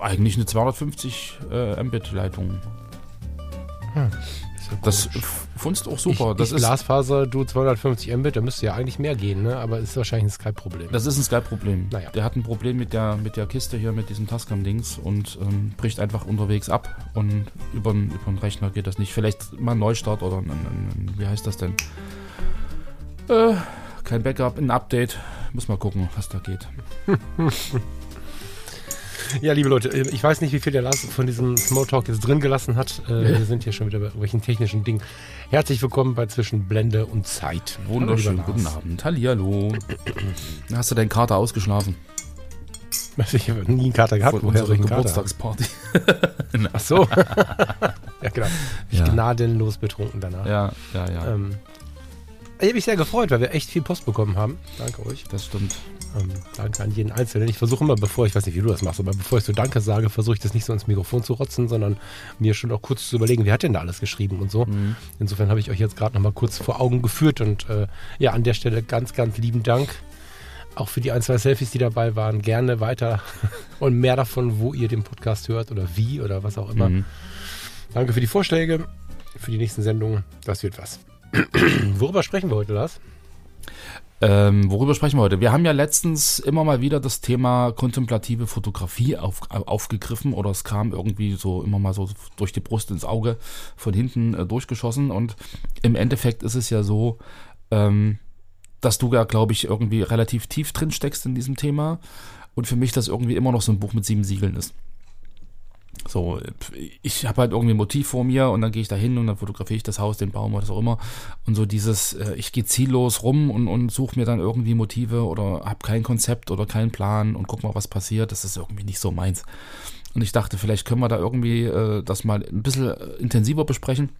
eigentlich eine 250 äh, Mbit-Leitung. Hm, das fundst auch super. Ich, das ich ist Glasfaser, du 250 Mbit, da müsste ja eigentlich mehr gehen, ne? aber ist wahrscheinlich ein Skype-Problem. Das ist ein Skype-Problem. Naja. Der hat ein Problem mit der, mit der Kiste hier, mit diesem Tascam-Dings und ähm, bricht einfach unterwegs ab und über den Rechner geht das nicht. Vielleicht mal ein Neustart oder ein, ein, ein wie heißt das denn? Äh, kein Backup, ein Update. Muss mal gucken, was da geht. Ja, liebe Leute, äh, ich weiß nicht, wie viel der Lars von diesem Smalltalk jetzt drin gelassen hat. Äh, wir sind hier schon wieder bei irgendwelchen technischen Dingen. Herzlich willkommen bei Zwischen Blende und Zeit. Wunderschön, guten Abend. Hallihallo. Hast du deinen Kater ausgeschlafen? Ich habe nie einen Kater gehabt. Von unserer Geburtstagsparty. Ach so. ja, genau. Ich ja. gnadenlos betrunken danach. Ja, ja, ja. Ähm, ich habe mich sehr gefreut, weil wir echt viel Post bekommen haben. Danke euch. Das stimmt. Ähm, danke an jeden Einzelnen. Ich versuche immer, bevor ich weiß nicht, wie du das machst, aber bevor ich so Danke sage, versuche ich das nicht so ins Mikrofon zu rotzen, sondern mir schon auch kurz zu überlegen, wer hat denn da alles geschrieben und so. Mhm. Insofern habe ich euch jetzt gerade nochmal kurz vor Augen geführt und äh, ja, an der Stelle ganz, ganz lieben Dank. Auch für die ein, zwei Selfies, die dabei waren. Gerne weiter und mehr davon, wo ihr den Podcast hört oder wie oder was auch immer. Mhm. Danke für die Vorschläge, für die nächsten Sendungen. Das wird was. Worüber sprechen wir heute, Lars? Ähm, worüber sprechen wir heute? Wir haben ja letztens immer mal wieder das Thema kontemplative Fotografie auf, aufgegriffen oder es kam irgendwie so immer mal so durch die Brust ins Auge von hinten äh, durchgeschossen und im Endeffekt ist es ja so, ähm, dass du ja, glaube ich, irgendwie relativ tief drin steckst in diesem Thema und für mich das irgendwie immer noch so ein Buch mit sieben Siegeln ist. So, ich habe halt irgendwie ein Motiv vor mir und dann gehe ich da hin und dann fotografiere ich das Haus, den Baum oder was auch immer. Und so dieses, äh, ich gehe ziellos rum und, und suche mir dann irgendwie Motive oder habe kein Konzept oder keinen Plan und guck mal, was passiert. Das ist irgendwie nicht so meins. Und ich dachte, vielleicht können wir da irgendwie äh, das mal ein bisschen intensiver besprechen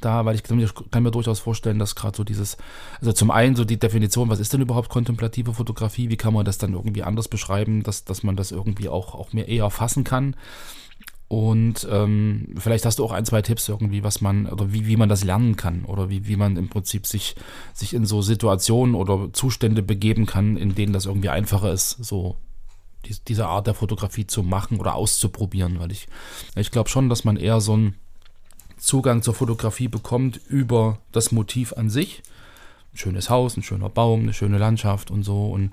da, weil ich kann mir durchaus vorstellen, dass gerade so dieses, also zum einen so die Definition, was ist denn überhaupt kontemplative Fotografie, wie kann man das dann irgendwie anders beschreiben, dass, dass man das irgendwie auch, auch mehr eher fassen kann. Und ähm, vielleicht hast du auch ein, zwei Tipps irgendwie, was man, oder wie, wie man das lernen kann, oder wie, wie man im Prinzip sich, sich in so Situationen oder Zustände begeben kann, in denen das irgendwie einfacher ist, so die, diese Art der Fotografie zu machen oder auszuprobieren, weil ich, ich glaube schon, dass man eher so ein Zugang zur Fotografie bekommt über das Motiv an sich. Ein schönes Haus, ein schöner Baum, eine schöne Landschaft und so. Und,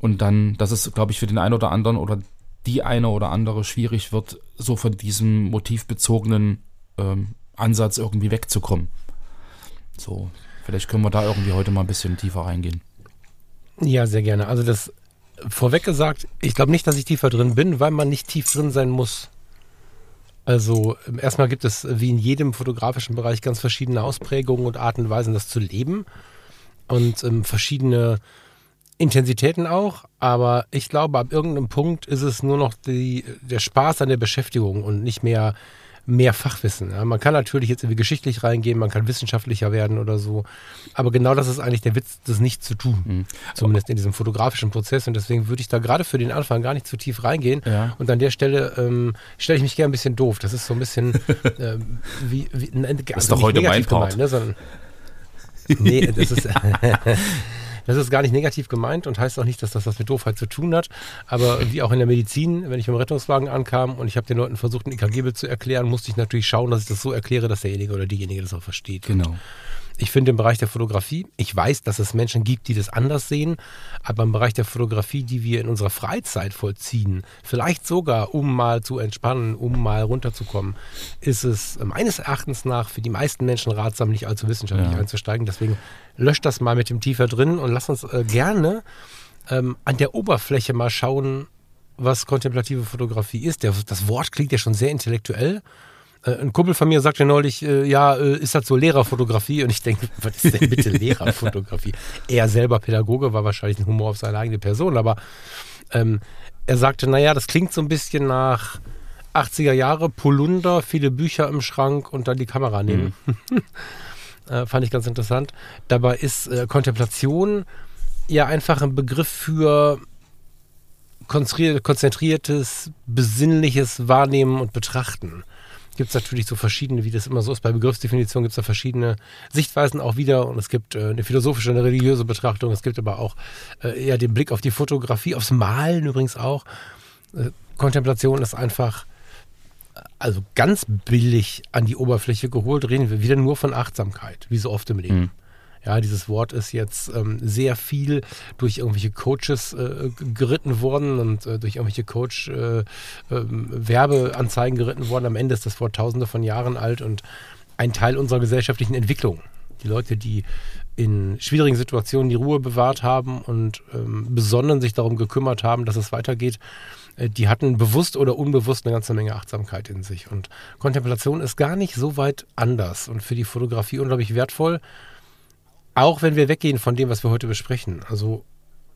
und dann, dass es, glaube ich, für den einen oder anderen oder die eine oder andere schwierig wird, so von diesem motivbezogenen ähm, Ansatz irgendwie wegzukommen. So, vielleicht können wir da irgendwie heute mal ein bisschen tiefer reingehen. Ja, sehr gerne. Also das vorweg gesagt, ich glaube nicht, dass ich tiefer drin bin, weil man nicht tief drin sein muss. Also ähm, erstmal gibt es wie in jedem fotografischen Bereich ganz verschiedene Ausprägungen und Arten und Weisen, das zu leben. Und ähm, verschiedene Intensitäten auch. Aber ich glaube, ab irgendeinem Punkt ist es nur noch die, der Spaß an der Beschäftigung und nicht mehr mehr Fachwissen. Ja. Man kann natürlich jetzt irgendwie geschichtlich reingehen, man kann wissenschaftlicher werden oder so. Aber genau das ist eigentlich der Witz, das nicht zu tun. Mhm. Zumindest in diesem fotografischen Prozess. Und deswegen würde ich da gerade für den Anfang gar nicht zu tief reingehen. Ja. Und an der Stelle ähm, stelle ich mich gerne ein bisschen doof. Das ist so ein bisschen ähm, wie, wie ne, das ist doch heute mein Part. Gemeint, ne, sondern, nee, das ist Das ist gar nicht negativ gemeint und heißt auch nicht, dass das was mit Doofheit zu tun hat. Aber wie auch in der Medizin, wenn ich im Rettungswagen ankam und ich habe den Leuten versucht, ein EKG-Bild zu erklären, musste ich natürlich schauen, dass ich das so erkläre, dass derjenige oder diejenige das auch versteht. Genau. Und ich finde im Bereich der Fotografie, ich weiß, dass es Menschen gibt, die das anders sehen, aber im Bereich der Fotografie, die wir in unserer Freizeit vollziehen, vielleicht sogar um mal zu entspannen, um mal runterzukommen, ist es meines Erachtens nach für die meisten Menschen ratsam, nicht allzu wissenschaftlich ja. einzusteigen. Deswegen löscht das mal mit dem Tiefer drin und lass uns äh, gerne ähm, an der Oberfläche mal schauen, was kontemplative Fotografie ist. Der, das Wort klingt ja schon sehr intellektuell. Äh, ein Kumpel von mir sagte neulich, äh, ja, äh, ist das so Lehrerfotografie? Und ich denke, was ist denn bitte Lehrerfotografie? er selber Pädagoge war wahrscheinlich ein Humor auf seine eigene Person, aber ähm, er sagte, naja, das klingt so ein bisschen nach 80er Jahre, Polunder, viele Bücher im Schrank und dann die Kamera nehmen. Mhm. äh, fand ich ganz interessant. Dabei ist äh, Kontemplation ja einfach ein Begriff für konzentriertes, besinnliches Wahrnehmen und Betrachten. Gibt es natürlich so verschiedene, wie das immer so ist, bei Begriffsdefinition gibt es da verschiedene Sichtweisen auch wieder und es gibt äh, eine philosophische, eine religiöse Betrachtung, es gibt aber auch äh, eher den Blick auf die Fotografie, aufs Malen übrigens auch. Äh, Kontemplation ist einfach also ganz billig an die Oberfläche geholt, reden wir wieder nur von Achtsamkeit, wie so oft im Leben. Mhm. Ja, dieses Wort ist jetzt ähm, sehr viel durch irgendwelche Coaches äh, geritten worden und äh, durch irgendwelche Coach-Werbeanzeigen äh, ähm, geritten worden. Am Ende ist das Wort tausende von Jahren alt und ein Teil unserer gesellschaftlichen Entwicklung. Die Leute, die in schwierigen Situationen die Ruhe bewahrt haben und ähm, besonnen sich darum gekümmert haben, dass es weitergeht, äh, die hatten bewusst oder unbewusst eine ganze Menge Achtsamkeit in sich. Und Kontemplation ist gar nicht so weit anders und für die Fotografie unglaublich wertvoll, auch wenn wir weggehen von dem, was wir heute besprechen. Also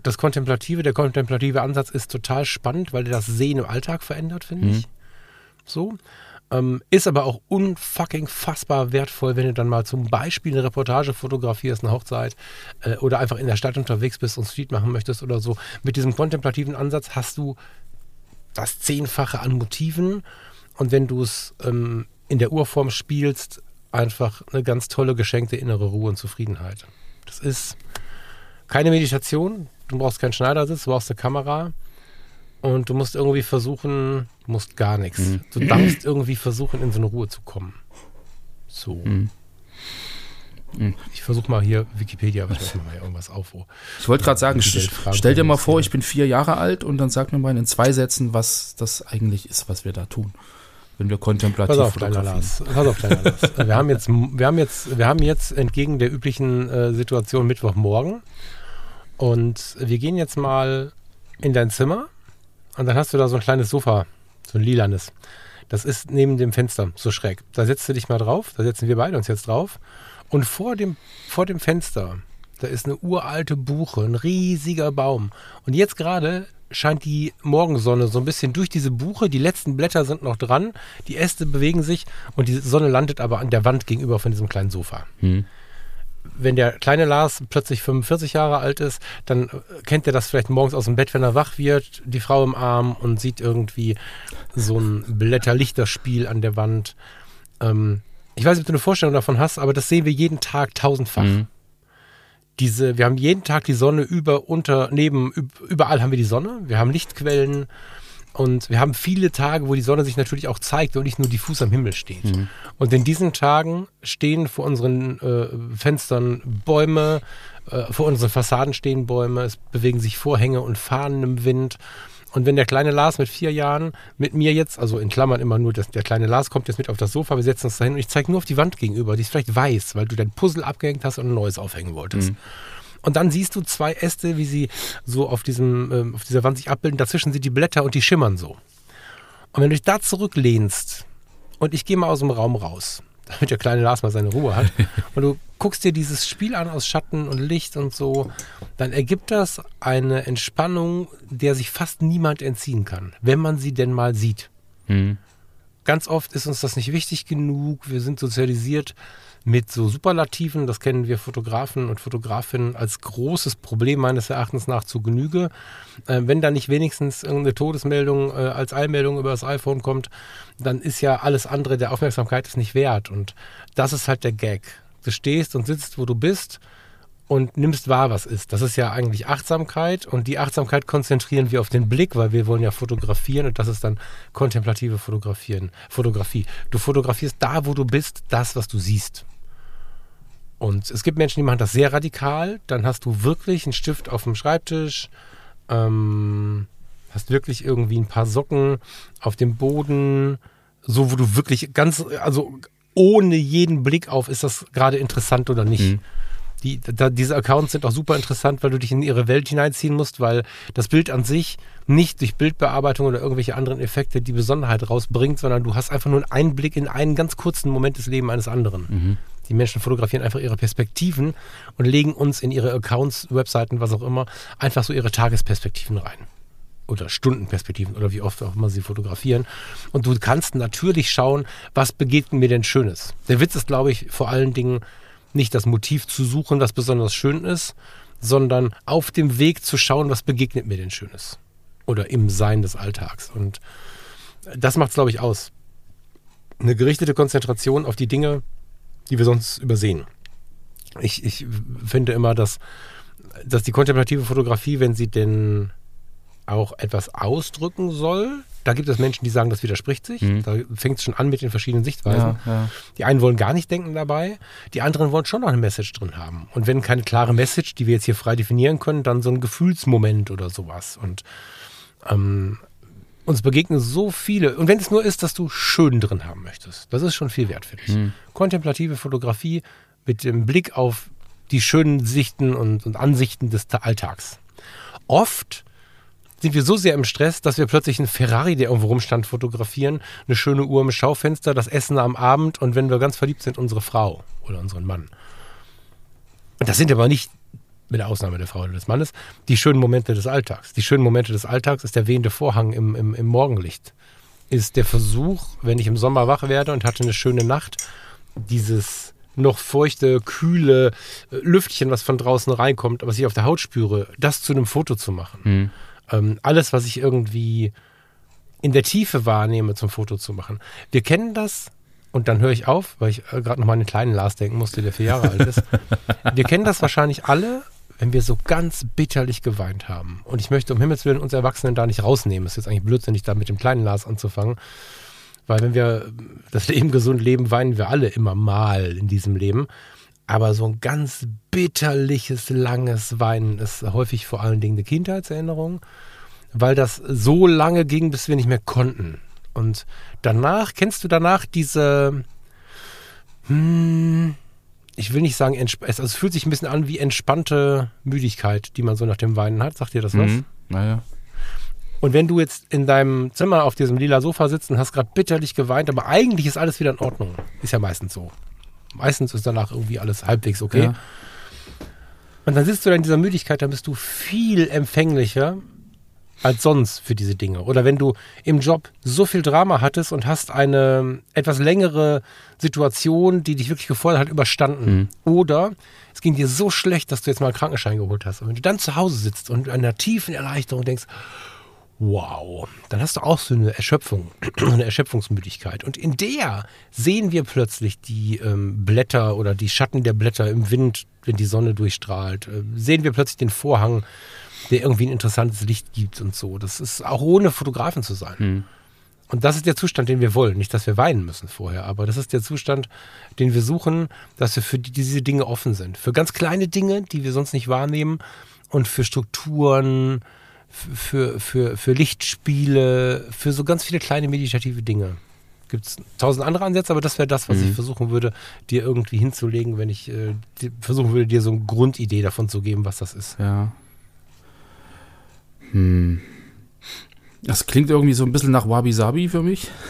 das Kontemplative, der kontemplative Ansatz ist total spannend, weil der das Sehen im Alltag verändert, finde mhm. ich. So. Ähm, ist aber auch unfucking fassbar wertvoll, wenn du dann mal zum Beispiel eine Reportage fotografierst, eine Hochzeit äh, oder einfach in der Stadt unterwegs bist und Street machen möchtest oder so. Mit diesem kontemplativen Ansatz hast du das Zehnfache an Motiven und wenn du es ähm, in der Urform spielst, einfach eine ganz tolle geschenkte innere Ruhe und Zufriedenheit. Das ist keine Meditation, du brauchst keinen Schneidersitz, du brauchst eine Kamera und du musst irgendwie versuchen, du musst gar nichts. Mhm. Du darfst irgendwie versuchen, in so eine Ruhe zu kommen. So. Mhm. mhm. Ich versuche mal hier Wikipedia, was mal irgendwas auf. Wo ich wollte gerade sagen, stell dir mal vor, ich bin vier Jahre alt und dann sag mir mal in zwei Sätzen, was das eigentlich ist, was wir da tun wenn wir kontemplativ Pass auf, kleiner Lars. Pass auf, kleiner Lars. wir, haben jetzt, wir, haben jetzt, wir haben jetzt entgegen der üblichen äh, Situation Mittwochmorgen und wir gehen jetzt mal in dein Zimmer und dann hast du da so ein kleines Sofa, so ein lilanes. Das ist neben dem Fenster, so schräg. Da setzt du dich mal drauf, da setzen wir beide uns jetzt drauf und vor dem, vor dem Fenster, da ist eine uralte Buche, ein riesiger Baum. Und jetzt gerade scheint die Morgensonne so ein bisschen durch diese Buche. Die letzten Blätter sind noch dran, die Äste bewegen sich und die Sonne landet aber an der Wand gegenüber von diesem kleinen Sofa. Hm. Wenn der kleine Lars plötzlich 45 Jahre alt ist, dann äh, kennt er das vielleicht morgens aus dem Bett, wenn er wach wird, die Frau im Arm und sieht irgendwie so ein Blätterlichterspiel an der Wand. Ähm, ich weiß nicht, ob du eine Vorstellung davon hast, aber das sehen wir jeden Tag tausendfach. Mhm diese, wir haben jeden Tag die Sonne über, unter, neben, überall haben wir die Sonne. Wir haben Lichtquellen und wir haben viele Tage, wo die Sonne sich natürlich auch zeigt und nicht nur diffus am Himmel steht. Mhm. Und in diesen Tagen stehen vor unseren äh, Fenstern Bäume, äh, vor unseren Fassaden stehen Bäume, es bewegen sich Vorhänge und Fahnen im Wind. Und wenn der kleine Lars mit vier Jahren mit mir jetzt, also in Klammern immer nur, dass der kleine Lars kommt jetzt mit auf das Sofa, wir setzen uns dahin und ich zeige nur auf die Wand gegenüber, die ist vielleicht weiß, weil du dein Puzzle abgehängt hast und ein neues aufhängen wolltest. Mhm. Und dann siehst du zwei Äste, wie sie so auf, diesem, ähm, auf dieser Wand sich abbilden. Dazwischen sind die Blätter und die schimmern so. Und wenn du dich da zurücklehnst und ich gehe mal aus dem Raum raus, damit der kleine Lars mal seine Ruhe hat. Und du guckst dir dieses Spiel an aus Schatten und Licht und so, dann ergibt das eine Entspannung, der sich fast niemand entziehen kann, wenn man sie denn mal sieht. Mhm. Ganz oft ist uns das nicht wichtig genug. Wir sind sozialisiert mit so Superlativen, das kennen wir Fotografen und Fotografinnen als großes Problem meines Erachtens nach zu Genüge. Äh, wenn da nicht wenigstens irgendeine Todesmeldung äh, als Eilmeldung über das iPhone kommt, dann ist ja alles andere der Aufmerksamkeit ist nicht wert. Und das ist halt der Gag. Du stehst und sitzt, wo du bist und nimmst wahr, was ist. Das ist ja eigentlich Achtsamkeit und die Achtsamkeit konzentrieren wir auf den Blick, weil wir wollen ja fotografieren und das ist dann kontemplative Fotografieren, Fotografie. Du fotografierst da, wo du bist, das, was du siehst. Und es gibt Menschen, die machen das sehr radikal. Dann hast du wirklich einen Stift auf dem Schreibtisch, ähm, hast wirklich irgendwie ein paar Socken auf dem Boden, so wo du wirklich ganz, also ohne jeden Blick auf, ist das gerade interessant oder nicht. Mhm. Die, da, diese Accounts sind auch super interessant, weil du dich in ihre Welt hineinziehen musst, weil das Bild an sich nicht durch Bildbearbeitung oder irgendwelche anderen Effekte die Besonderheit rausbringt, sondern du hast einfach nur einen Einblick in einen ganz kurzen Moment des Lebens eines anderen. Mhm. Die Menschen fotografieren einfach ihre Perspektiven und legen uns in ihre Accounts, Webseiten, was auch immer, einfach so ihre Tagesperspektiven rein. oder Stundenperspektiven oder wie oft auch immer sie fotografieren. Und du kannst natürlich schauen, was begegnet mir denn Schönes. Der Witz ist, glaube ich, vor allen Dingen nicht das Motiv zu suchen, was besonders schön ist, sondern auf dem Weg zu schauen, was begegnet mir denn Schönes. Oder im Sein des Alltags. Und das macht es, glaube ich, aus. Eine gerichtete Konzentration auf die Dinge, die wir sonst übersehen. Ich, ich finde immer, dass, dass die kontemplative Fotografie, wenn sie denn auch etwas ausdrücken soll. Da gibt es Menschen, die sagen, das widerspricht sich. Mhm. Da fängt es schon an mit den verschiedenen Sichtweisen. Ja, ja. Die einen wollen gar nicht denken dabei, die anderen wollen schon noch eine Message drin haben. Und wenn keine klare Message, die wir jetzt hier frei definieren können, dann so ein Gefühlsmoment oder sowas. Und ähm, uns begegnen so viele. Und wenn es nur ist, dass du schön drin haben möchtest, das ist schon viel wert für dich. Mhm. Kontemplative Fotografie mit dem Blick auf die schönen Sichten und, und Ansichten des Alltags. Oft sind wir so sehr im Stress, dass wir plötzlich einen Ferrari, der irgendwo rumstand, fotografieren, eine schöne Uhr im Schaufenster, das Essen am Abend und wenn wir ganz verliebt sind, unsere Frau oder unseren Mann. Und das sind aber nicht, mit der Ausnahme der Frau oder des Mannes, die schönen Momente des Alltags. Die schönen Momente des Alltags ist der wehende Vorhang im, im, im Morgenlicht. Ist der Versuch, wenn ich im Sommer wach werde und hatte eine schöne Nacht, dieses noch feuchte, kühle äh, Lüftchen, was von draußen reinkommt, was ich auf der Haut spüre, das zu einem Foto zu machen. Mhm ähm, alles, was ich irgendwie in der Tiefe wahrnehme, zum Foto zu machen. Wir kennen das, und dann höre ich auf, weil ich äh, gerade noch mal an den kleinen Lars denken musste, der vier Jahre alt ist. Wir kennen das wahrscheinlich alle, wenn wir so ganz bitterlich geweint haben. Und ich möchte um Himmels Willen uns Erwachsenen da nicht rausnehmen. Ist jetzt eigentlich blödsinnig, da mit dem kleinen Lars anzufangen. Weil wenn wir das Leben gesund leben, weinen wir alle immer mal in diesem Leben. Aber so ein ganz bitterliches, langes Weinen ist häufig vor allen Dingen eine Kindheitserinnerung, weil das so lange ging, bis wir nicht mehr konnten. Und danach, kennst du danach diese, hm, ich will nicht sagen, also es fühlt sich ein bisschen an wie entspannte Müdigkeit, die man so nach dem Weinen hat. Sagt dir das was? Mhm, naja. Und wenn du jetzt in deinem Zimmer auf diesem lila Sofa sitzt und hast gerade bitterlich geweint, aber eigentlich ist alles wieder in Ordnung. Ist ja meistens so. Meistens ist danach irgendwie alles halbwegs okay. Ja. Und dann sitzt du da in dieser Müdigkeit, dann bist du viel empfänglicher als sonst für diese Dinge. Oder wenn du im Job so viel Drama hattest und hast eine etwas längere Situation, die dich wirklich gefordert hat, überstanden. Mhm. Oder es ging dir so schlecht, dass du jetzt mal einen Krankenschein geholt hast. Und wenn du dann zu Hause sitzt und in einer tiefen Erleichterung denkst, Wow, dann hast du auch so eine Erschöpfung, so eine Erschöpfungsmüdigkeit. Und in der sehen wir plötzlich die ähm, Blätter oder die Schatten der Blätter im Wind, wenn die Sonne durchstrahlt. Äh, sehen wir plötzlich den Vorhang, der irgendwie ein interessantes Licht gibt und so. Das ist auch ohne Fotografen zu sein. Hm. Und das ist der Zustand, den wir wollen. Nicht, dass wir weinen müssen vorher, aber das ist der Zustand, den wir suchen, dass wir für diese Dinge offen sind. Für ganz kleine Dinge, die wir sonst nicht wahrnehmen und für Strukturen, für, für, für Lichtspiele, für so ganz viele kleine meditative Dinge. Gibt es tausend andere Ansätze, aber das wäre das, was mhm. ich versuchen würde, dir irgendwie hinzulegen, wenn ich äh, versuchen würde, dir so eine Grundidee davon zu geben, was das ist. Ja. Hm. Das klingt irgendwie so ein bisschen nach Wabi Sabi für mich.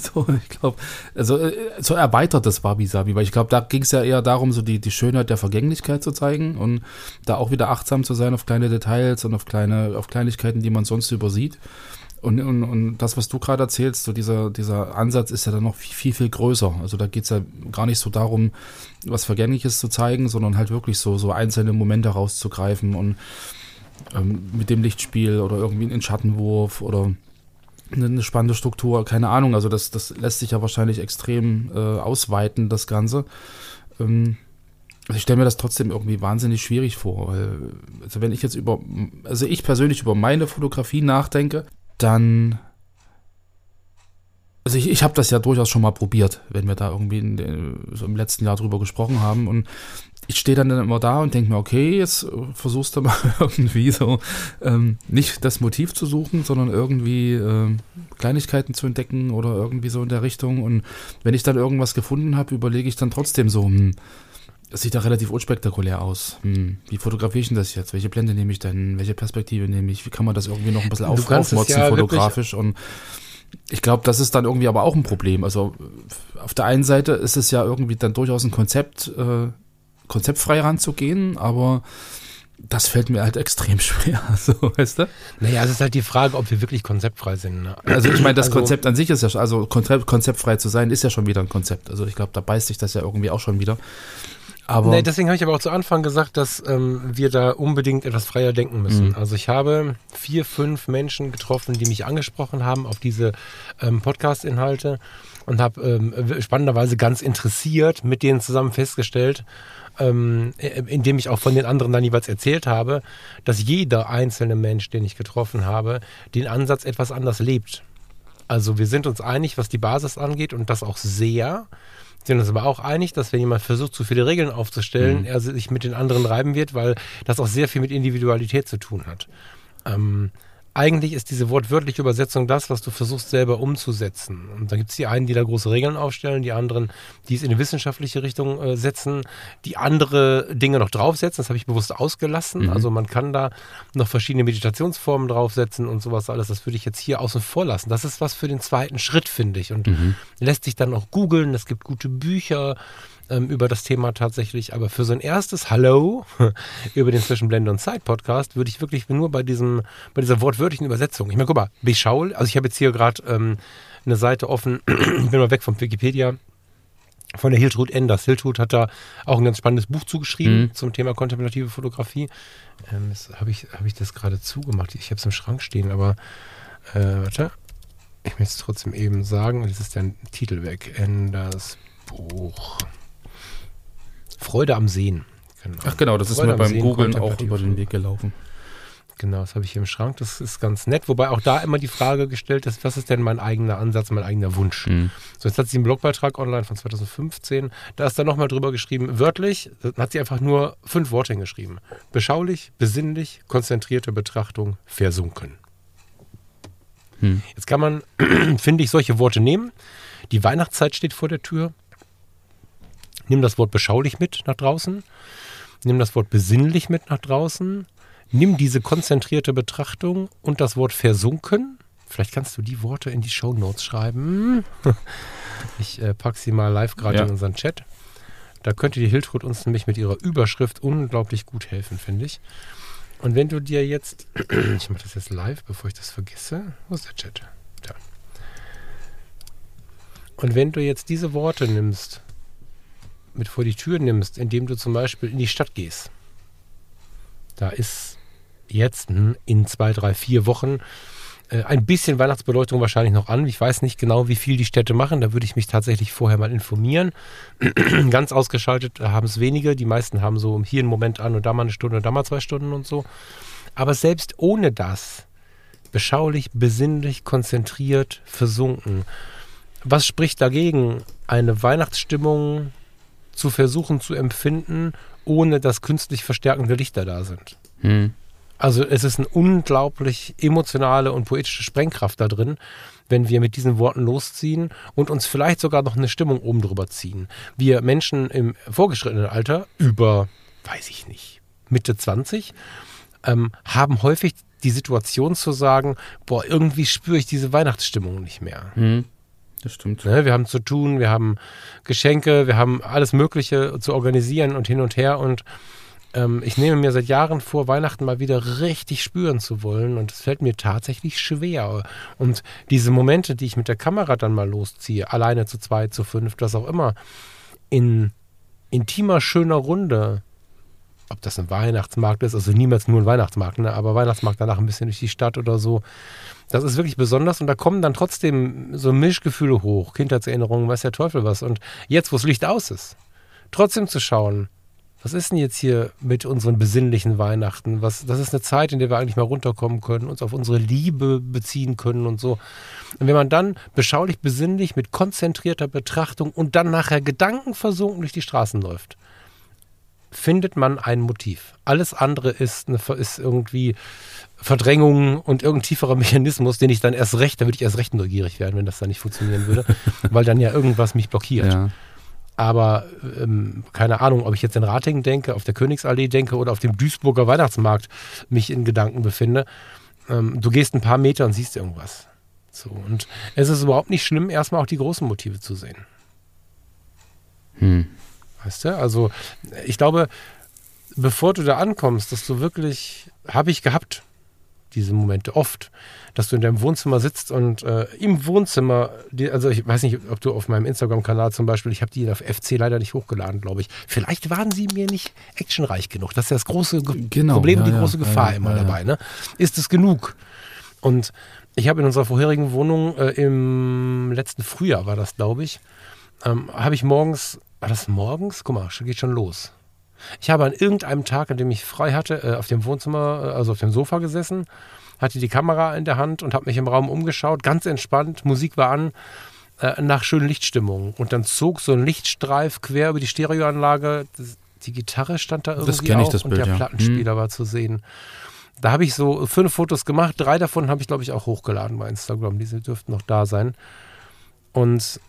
So, ich glaube, also äh, so erweitertes Wabi-Sabi, weil ich glaube, da ging es ja eher darum, so die, die Schönheit der Vergänglichkeit zu zeigen und da auch wieder achtsam zu sein auf kleine Details und auf kleine, auf Kleinigkeiten, die man sonst übersieht. Und, und, und das, was du gerade erzählst, so dieser, dieser Ansatz ist ja dann noch viel, viel, viel größer. Also da geht es ja gar nicht so darum, was Vergängliches zu zeigen, sondern halt wirklich so, so einzelne Momente rauszugreifen und ähm, mit dem Lichtspiel oder irgendwie einen Schattenwurf oder eine spannende Struktur, keine Ahnung. Also das, das lässt sich ja wahrscheinlich extrem äh, ausweiten, das Ganze. Ähm, also ich stelle mir das trotzdem irgendwie wahnsinnig schwierig vor, weil, also wenn ich jetzt über, also ich persönlich über meine Fotografie nachdenke, dann also ich, ich habe das ja durchaus schon mal probiert, wenn wir da irgendwie in, so im letzten Jahr drüber gesprochen haben. Und ich stehe dann immer da und denke mir, okay, jetzt versuchst du mal irgendwie so ähm, nicht das Motiv zu suchen, sondern irgendwie äh, Kleinigkeiten zu entdecken oder irgendwie so in der Richtung. Und wenn ich dann irgendwas gefunden habe, überlege ich dann trotzdem so, hm, das sieht ja relativ unspektakulär aus. Hm, wie fotografiere ich denn das jetzt? Welche Blende nehme ich denn? Welche Perspektive nehme ich? Wie kann man das irgendwie noch ein bisschen auf, aufmotzen ja fotografisch? Und ich glaube, das ist dann irgendwie aber auch ein Problem. Also auf der einen Seite ist es ja irgendwie dann durchaus ein Konzept, äh, konzeptfrei ranzugehen, aber das fällt mir halt extrem schwer, so, weißt du? Naja, es ist halt die Frage, ob wir wirklich konzeptfrei sind. Ne? Also ich meine, das also, Konzept an sich ist ja, also Konzept, konzeptfrei zu sein, ist ja schon wieder ein Konzept. Also ich glaube, da beißt sich das ja irgendwie auch schon wieder. Aber nee, deswegen habe ich aber auch zu Anfang gesagt, dass ähm, wir da unbedingt etwas freier denken müssen. Mhm. Also ich habe vier, fünf Menschen getroffen, die mich angesprochen haben auf diese ähm, Podcast-Inhalte und habe ähm, spannenderweise ganz interessiert mit denen zusammen festgestellt, ähm, indem ich auch von den anderen dann jeweils erzählt habe, dass jeder einzelne Mensch, den ich getroffen habe, den Ansatz etwas anders lebt. Also wir sind uns einig, was die Basis angeht und das auch sehr sind uns aber auch einig, dass wenn jemand versucht, zu viele Regeln aufzustellen, mhm. er sich mit den anderen reiben wird, weil das auch sehr viel mit Individualität zu tun hat. Ähm, eigentlich ist diese wortwörtliche Übersetzung das, was du versuchst selber umzusetzen. Und da gibt es die einen, die da große Regeln aufstellen, die anderen, die es in eine wissenschaftliche Richtung äh, setzen, die andere Dinge noch draufsetzen. Das habe ich bewusst ausgelassen. Mhm. Also man kann da noch verschiedene Meditationsformen draufsetzen und sowas alles. Das würde ich jetzt hier außen vor lassen. Das ist was für den zweiten Schritt, finde ich. Und mhm. lässt sich dann auch googeln. Es gibt gute Bücher ähm, über das Thema tatsächlich. Aber für so ein erstes Hallo über den Zwischenblende und Zeit Podcast würde ich wirklich nur bei diesem, bei dieser wortwörtlichen Übersetzung. Ich meine, guck mal, Beschaul, also ich habe jetzt hier gerade ähm, eine Seite offen, ich bin mal weg vom Wikipedia von der Hiltrud Enders. Hiltrud hat da auch ein ganz spannendes Buch zugeschrieben mhm. zum Thema kontemplative Fotografie. Ähm, habe ich, hab ich das gerade zugemacht? Ich habe es im Schrank stehen, aber äh, warte. Ich möchte es trotzdem eben sagen. Jetzt ist der Titel weg. Enders Buch. Freude am Sehen. Genau. Ach genau, das Freude ist mir beim Sehen Googlen auch über den Weg gelaufen. Genau, das habe ich hier im Schrank. Das ist ganz nett. Wobei auch da immer die Frage gestellt ist, was ist denn mein eigener Ansatz, mein eigener Wunsch? Mhm. So, jetzt hat sie einen Blogbeitrag online von 2015. Da ist dann nochmal drüber geschrieben, wörtlich, hat sie einfach nur fünf Worte hingeschrieben. Beschaulich, besinnlich, konzentrierte Betrachtung, versunken. Mhm. Jetzt kann man, finde ich, solche Worte nehmen. Die Weihnachtszeit steht vor der Tür. Nimm das Wort beschaulich mit nach draußen. Nimm das Wort besinnlich mit nach draußen. Nimm diese konzentrierte Betrachtung und das Wort versunken. Vielleicht kannst du die Worte in die Show Notes schreiben. Ich äh, packe sie mal live gerade ja. in unseren Chat. Da könnte die Hiltrud uns nämlich mit ihrer Überschrift unglaublich gut helfen, finde ich. Und wenn du dir jetzt, ich mache das jetzt live, bevor ich das vergesse. Wo ist der Chat? Da. Und wenn du jetzt diese Worte nimmst mit vor die Tür nimmst, indem du zum Beispiel in die Stadt gehst. Da ist jetzt hm, in zwei, drei, vier Wochen äh, ein bisschen Weihnachtsbeleuchtung wahrscheinlich noch an. Ich weiß nicht genau, wie viel die Städte machen. Da würde ich mich tatsächlich vorher mal informieren. Ganz ausgeschaltet haben es wenige. Die meisten haben so hier einen Moment an und da mal eine Stunde und da mal zwei Stunden und so. Aber selbst ohne das, beschaulich, besinnlich, konzentriert, versunken. Was spricht dagegen? Eine Weihnachtsstimmung zu versuchen zu empfinden, ohne dass künstlich verstärkende Lichter da sind. Hm. Also es ist eine unglaublich emotionale und poetische Sprengkraft da drin, wenn wir mit diesen Worten losziehen und uns vielleicht sogar noch eine Stimmung oben drüber ziehen. Wir Menschen im vorgeschrittenen Alter, über, weiß ich nicht, Mitte 20, ähm, haben häufig die Situation zu sagen, boah, irgendwie spüre ich diese Weihnachtsstimmung nicht mehr. Hm. Das stimmt. Ne, wir haben zu tun, wir haben Geschenke, wir haben alles Mögliche zu organisieren und hin und her. Und ähm, ich nehme mir seit Jahren vor, Weihnachten mal wieder richtig spüren zu wollen. Und es fällt mir tatsächlich schwer. Und diese Momente, die ich mit der Kamera dann mal losziehe, alleine zu zweit, zu fünf, was auch immer, in intimer, schöner Runde, ob das ein Weihnachtsmarkt ist, also niemals nur ein Weihnachtsmarkt, ne, aber Weihnachtsmarkt danach ein bisschen durch die Stadt oder so, das ist wirklich besonders und da kommen dann trotzdem so Mischgefühle hoch, Kindheitserinnerungen, weiß der Teufel was. Und jetzt, wo das Licht aus ist, trotzdem zu schauen, was ist denn jetzt hier mit unseren besinnlichen Weihnachten? Was, das ist eine Zeit, in der wir eigentlich mal runterkommen können, uns auf unsere Liebe beziehen können und so. Und wenn man dann beschaulich, besinnlich, mit konzentrierter Betrachtung und dann nachher gedankenversunken durch die Straßen läuft, findet man ein Motiv. Alles andere ist, eine, ist irgendwie Verdrängung und irgendein tieferer Mechanismus, den ich dann erst recht, da würde ich erst recht neugierig werden, wenn das dann nicht funktionieren würde, weil dann ja irgendwas mich blockiert. Ja. Aber ähm, keine Ahnung, ob ich jetzt in Ratingen denke, auf der Königsallee denke oder auf dem Duisburger Weihnachtsmarkt mich in Gedanken befinde. Ähm, du gehst ein paar Meter und siehst irgendwas. So, und es ist überhaupt nicht schlimm, erstmal auch die großen Motive zu sehen. Hm. Weißt du? Also, ich glaube, bevor du da ankommst, dass du wirklich, habe ich gehabt, diese Momente oft, dass du in deinem Wohnzimmer sitzt und äh, im Wohnzimmer, die, also ich weiß nicht, ob du auf meinem Instagram-Kanal zum Beispiel, ich habe die auf FC leider nicht hochgeladen, glaube ich. Vielleicht waren sie mir nicht actionreich genug. Das ist das große Ge Genau, Problem, ja, die große ja, Gefahr ja, immer dabei. Ne? Ist es genug? Und ich habe in unserer vorherigen Wohnung äh, im letzten Frühjahr war das, glaube ich, ähm, habe ich morgens, war das morgens? Guck mal, geht schon los. Ich habe an irgendeinem Tag, an dem ich frei hatte, äh, auf dem Wohnzimmer, äh, also auf dem Sofa gesessen, hatte die Kamera in der Hand und habe mich im Raum umgeschaut, ganz entspannt, Musik war an, äh, nach schönen Lichtstimmungen. Und dann zog so ein Lichtstreif quer über die Stereoanlage. Das, die Gitarre stand da irgendwie kenn ich, auch das und Bild, der ja. Plattenspieler war zu sehen. Da habe ich so fünf Fotos gemacht, drei davon habe ich, glaube ich, auch hochgeladen bei Instagram. Diese dürften noch da sein. Und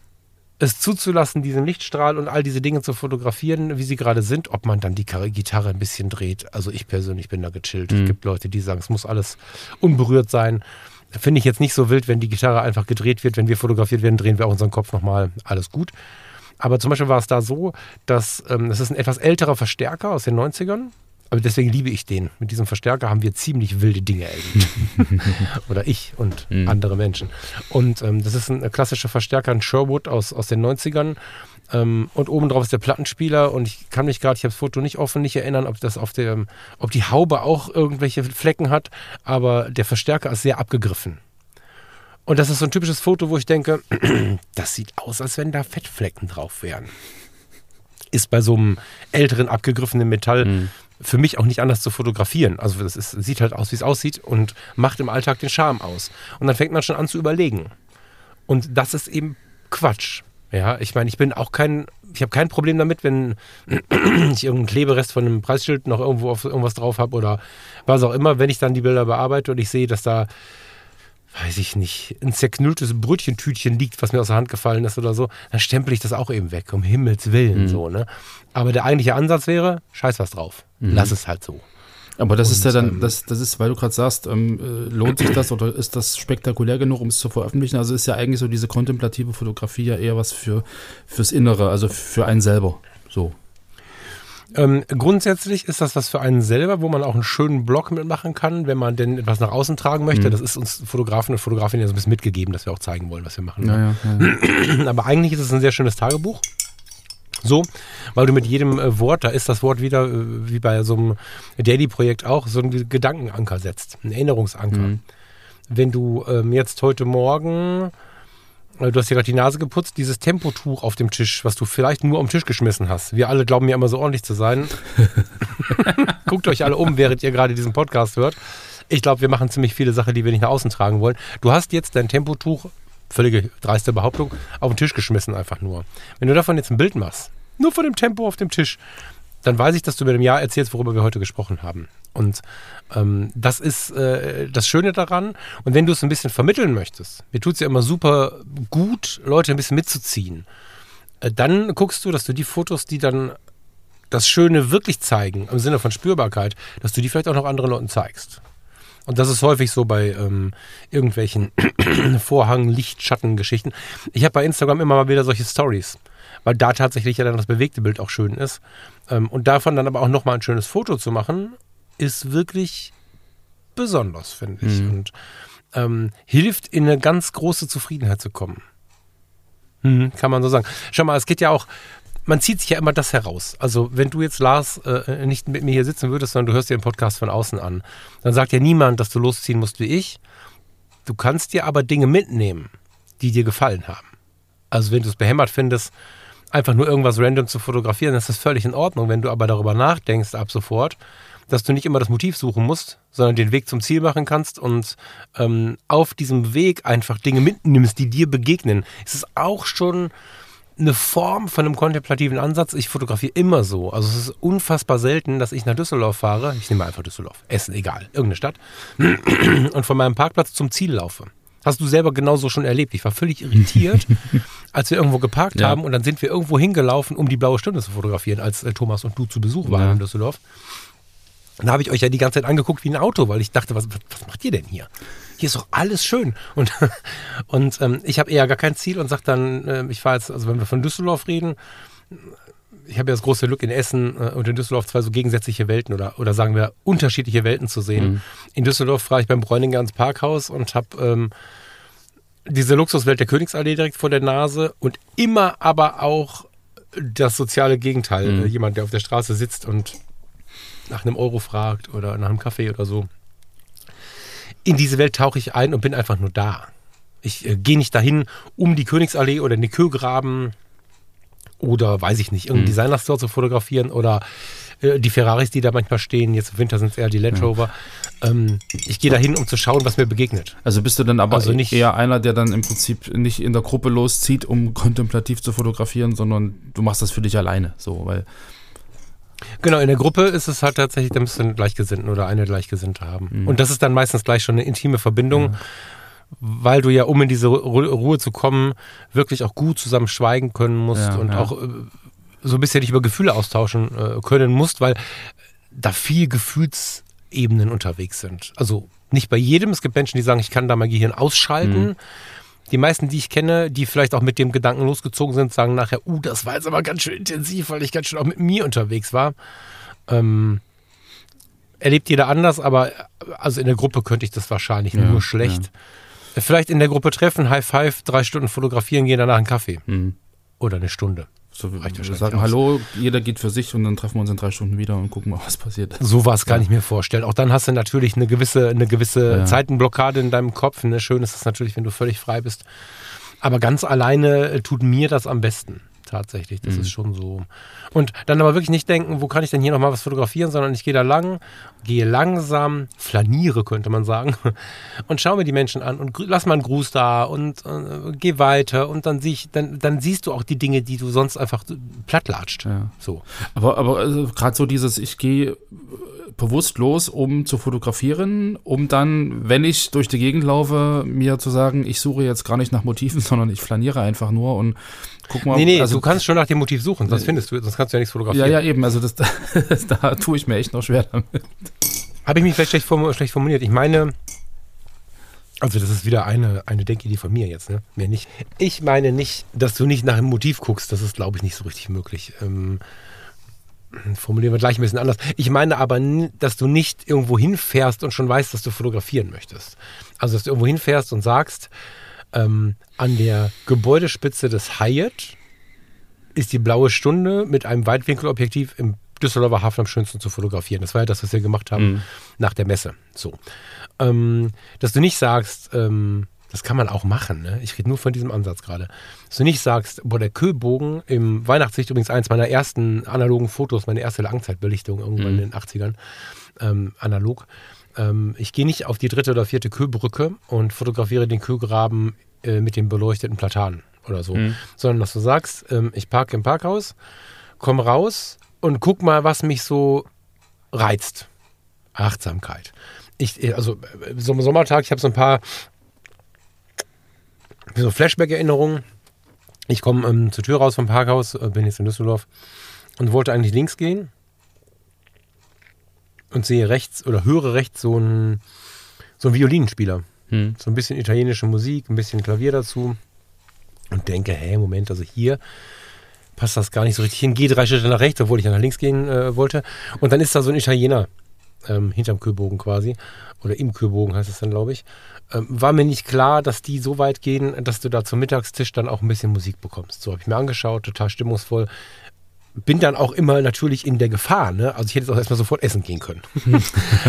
es zuzulassen, diesen Lichtstrahl und all diese Dinge zu fotografieren, wie sie gerade sind, ob man dann die Gitarre ein bisschen dreht. Also ich persönlich bin da gechillt. Es gibt Leute, die sagen, es muss alles unberührt sein. Finde ich jetzt nicht so wild, wenn die Gitarre einfach gedreht wird. Wenn wir fotografiert werden, drehen wir auch unseren Kopf nochmal. Alles gut. Aber zum Beispiel war es da so, dass ähm, das ist ein etwas älterer Verstärker aus den 90ern. Aber deswegen liebe ich den. Mit diesem Verstärker haben wir ziemlich wilde Dinge erlebt. Oder ich und andere Menschen. Und ähm, das ist ein klassischer Verstärker, ein Sherwood aus, aus den 90ern. Ähm, und obendrauf ist der Plattenspieler. Und ich kann mich gerade, ich habe das Foto nicht offen, nicht erinnern, ob das auf der, ob die Haube auch irgendwelche Flecken hat. Aber der Verstärker ist sehr abgegriffen. Und das ist so ein typisches Foto, wo ich denke, das sieht aus, als wenn da Fettflecken drauf wären. Ist bei so einem älteren, abgegriffenen Metall für mich auch nicht anders zu fotografieren. Also das sieht halt aus, wie es aussieht und macht im Alltag den Charme aus. Und dann fängt man schon an zu überlegen. Und das ist eben Quatsch. Ja, ich meine, ich bin auch kein, ich habe kein Problem damit, wenn ich irgendeinen Kleberest von einem Preisschild noch irgendwo auf irgendwas drauf habe oder was auch immer, wenn ich dann die Bilder bearbeite und ich sehe, dass da weiß ich nicht, ein zerknülltes Brötchentütchen liegt, was mir aus der Hand gefallen ist oder so, dann stempel ich das auch eben weg, um Himmels Willen so, ne? Aber der eigentliche Ansatz wäre, scheiß was drauf. Lass es halt so. Aber das ist ja dann, ähm, das, das ist, weil du gerade sagst, ähm, äh, lohnt sich das oder ist das spektakulär genug, um es zu veröffentlichen? Also ist ja eigentlich so diese kontemplative Fotografie ja eher was für fürs Innere, also für einen selber. So. Ähm, grundsätzlich ist das was für einen selber, wo man auch einen schönen Blog mitmachen kann, wenn man denn etwas nach außen tragen möchte. Das ist uns Fotografen und Fotografinnen ja so ein bisschen mitgegeben, dass wir auch zeigen wollen, was wir machen. Ja, ja. Aber eigentlich ist es ein sehr schönes Tagebuch. So, weil du mit jedem äh, Wort, da ist das Wort wieder, äh, wie bei so einem Daily-Projekt auch, so einen Gedankenanker setzt, einen Erinnerungsanker. Wenn du ähm, jetzt heute Morgen, du hast dir gerade die Nase geputzt, dieses Tempotuch auf dem Tisch, was du vielleicht nur am Tisch geschmissen hast. Wir alle glauben ja immer so ordentlich zu sein. Guckt euch alle um, während ihr gerade diesen Podcast hört. Ich glaube, wir machen ziemlich viele Sachen, die wir nicht nach außen tragen wollen. Du hast jetzt dein Tempotuch, völlige dreiste Behauptung, auf den Tisch geschmissen einfach nur. Wenn du davon jetzt ein Bild machst, nur von dem Tempo auf dem Tisch, dann weiß ich, dass du mir im Jahr erzählst, worüber wir heute gesprochen haben. Und ähm, das ist äh, das Schöne daran. Und wenn du es ein bisschen vermitteln möchtest, mir tut es ja immer super gut, Leute ein bisschen mitzuziehen, äh, dann guckst du, dass du die Fotos, die dann das Schöne wirklich zeigen, im Sinne von Spürbarkeit, dass du die vielleicht auch noch anderen Leuten zeigst. Und das ist häufig so bei ähm, irgendwelchen Vorhang, Licht, Schattengeschichten. Ich habe bei Instagram immer mal wieder solche Stories, weil da tatsächlich ja dann das bewegte Bild auch schön ist. Ähm, und davon dann aber auch nochmal ein schönes Foto zu machen, ist wirklich besonders, finde ich. Und ähm, hilft in eine ganz große Zufriedenheit zu kommen. Mhm, kann man so sagen. Schau mal, es geht ja auch, man zieht sich ja immer das heraus. Also wenn du jetzt, Lars, äh, nicht mit mir hier sitzen würdest, sondern du hörst dir den Podcast von außen an, dann sagt ja niemand, dass du losziehen musst wie ich. Du kannst dir aber Dinge mitnehmen, die dir gefallen haben. Also wenn du es behämmert findest, einfach nur irgendwas random zu fotografieren, das ist völlig in Ordnung. Wenn du aber darüber nachdenkst ab sofort, dass du nicht immer das Motiv suchen musst, sondern den Weg zum Ziel machen kannst und ähm, auf diesem Weg einfach Dinge mitnimmst, die dir begegnen, ist es auch schon eine Form von einem kontemplativen Ansatz. Ich fotografiere immer so. Also es ist unfassbar selten, dass ich nach Düsseldorf fahre. Ich nehme einfach Düsseldorf. Essen, egal. Irgendeine Stadt. Und von meinem Parkplatz zum Ziel laufe. Hast du selber genauso schon erlebt. Ich war völlig irritiert, als wir irgendwo geparkt Ja. haben und dann sind wir irgendwo hingelaufen, um die blaue Stunde zu fotografieren, als äh, Thomas und du zu Besuch waren Ja. in Düsseldorf. Dann habe ich euch ja die ganze Zeit angeguckt wie ein Auto, weil ich dachte, was, was, macht ihr denn hier? Hier ist doch alles schön. Und, und ähm, ich habe eher gar kein Ziel und sage dann, äh, ich fahre jetzt, also wenn wir von Düsseldorf reden, ich habe ja das große Glück in Essen äh, und in Düsseldorf zwei so gegensätzliche Welten oder, oder sagen wir unterschiedliche Welten zu sehen. Mhm. In Düsseldorf war ich beim Bräuninger ins Parkhaus und habe ähm, diese Luxuswelt der Königsallee direkt vor der Nase und immer aber auch das soziale Gegenteil. Mhm. Jemand, der auf der Straße sitzt und nach einem Euro fragt oder nach einem Kaffee oder so. In diese Welt tauche ich ein und bin einfach nur da. Ich äh, gehe nicht dahin, um die Königsallee oder den Kühlgraben oder weiß ich nicht, irgendeinen mhm. Designer-Store zu fotografieren oder äh, die Ferraris, die da manchmal stehen. Jetzt im Winter sind es eher die Land Rover. Ja. Ähm, ich gehe dahin, um zu schauen, was mir begegnet. Also bist du dann aber also nicht eher einer, der dann im Prinzip nicht in der Gruppe loszieht, um kontemplativ zu fotografieren, sondern du machst das für dich alleine, so, weil Genau, in der Gruppe ist es halt tatsächlich, da müsst du einen Gleichgesinnten oder eine Gleichgesinnte haben. Mhm. Und das ist dann meistens gleich schon eine intime Verbindung. Ja weil du ja, um in diese Ruhe zu kommen, wirklich auch gut zusammen schweigen können musst ja, und ja. auch äh, so ein bisschen dich über Gefühle austauschen äh, können musst, weil da viel Gefühlsebenen unterwegs sind. Also nicht bei jedem. Es gibt Menschen, die sagen, ich kann da mein Gehirn ausschalten. Mhm. Die meisten, die ich kenne, die vielleicht auch mit dem Gedanken losgezogen sind, sagen nachher, uh, das war jetzt aber ganz schön intensiv, weil ich ganz schön auch mit mir unterwegs war. Ähm, erlebt jeder anders, aber also in der Gruppe könnte ich das wahrscheinlich ja, nur schlecht. Ja. Vielleicht in der Gruppe treffen, High Five, drei Stunden fotografieren, gehen danach einen Kaffee. Mhm. Oder eine Stunde. So, wir sagen aus. Hallo, jeder geht für sich und dann treffen wir uns in drei Stunden wieder und gucken mal, was passiert. So was kann ja. ich mir vorstellen. Auch dann hast du natürlich eine gewisse, eine gewisse ja. Zeitenblockade in deinem Kopf. Ne? Schön ist es natürlich, wenn du völlig frei bist. Aber ganz alleine tut mir das am besten tatsächlich. Das mhm. ist schon so. Und dann aber wirklich nicht denken, wo kann ich denn hier nochmal was fotografieren, sondern ich gehe da lang, gehe langsam, flaniere, könnte man sagen, und schaue mir die Menschen an und lass mal einen Gruß da und äh, geh weiter und dann sieh ich, dann, dann siehst du auch die Dinge, die du sonst einfach plattlatscht. Ja. So. Aber, aber also, gerade so dieses, ich gehe bewusst los, um zu fotografieren, um dann, wenn ich durch die Gegend laufe, mir zu sagen, ich suche jetzt gar nicht nach Motiven, sondern ich flaniere einfach nur und guck mal. Nee, nee, also, du kannst schon nach dem Motiv suchen, sonst findest du, sonst kannst du ja nichts fotografieren. Ja, ja, eben, also das, das da tue ich mir echt noch schwer damit. Habe ich mich vielleicht schlecht, form schlecht formuliert? Ich meine, also das ist wieder eine, eine Denkidee von mir jetzt, ne? Mehr nicht. Ich meine nicht, dass du nicht nach dem Motiv guckst, das ist, glaube ich, nicht so richtig möglich. Ähm, formulieren wir gleich ein bisschen anders. Ich meine aber, dass du nicht irgendwo hinfährst und schon weißt, dass du fotografieren möchtest. Also, dass du irgendwo hinfährst und sagst, ähm, an der Gebäudespitze des Hyatt ist die blaue Stunde mit einem Weitwinkelobjektiv im Düsseldorfer Hafen am schönsten zu fotografieren. Das war ja das, was wir gemacht haben mhm. nach der Messe. So. Ähm, dass du nicht sagst, ähm, das kann man auch machen. Ne? Ich rede nur von diesem Ansatz gerade. Dass du nicht sagst, boah, der Kühlbogen im Weihnachtslicht übrigens eins meiner ersten analogen Fotos, meine erste Langzeitbelichtung irgendwann mhm. in den 80ern, ähm, analog. Ähm, ich gehe nicht auf die dritte oder vierte Kühlbrücke und fotografiere den Kühlgraben äh, mit den beleuchteten Platanen oder so, mhm. sondern dass du sagst, ähm, ich parke im Parkhaus, komm raus und guck mal, was mich so reizt. Achtsamkeit. Ich, also so am Sommertag, ich habe so ein paar so Flashback-Erinnerungen. Ich komme ähm, zur Tür raus vom Parkhaus, äh, bin jetzt in Düsseldorf und wollte eigentlich links gehen und sehe rechts oder höre rechts so einen, so einen Violinspieler. Hm. So ein bisschen italienische Musik, ein bisschen Klavier dazu und denke, hä, Moment, also hier passt das gar nicht so richtig hin. Gehe drei Schritte nach rechts, obwohl ich ja nach links gehen äh, wollte. Und dann ist da so ein Italiener ähm, hinterm Kühlbogen quasi. Oder im Kühlbogen heißt es dann, glaube ich. Ähm, war mir nicht klar, dass die so weit gehen, dass du da zum Mittagstisch dann auch ein bisschen Musik bekommst. So habe ich mir angeschaut, total stimmungsvoll. Bin dann auch immer natürlich in der Gefahr, ne? Also ich hätte jetzt auch erstmal sofort essen gehen können.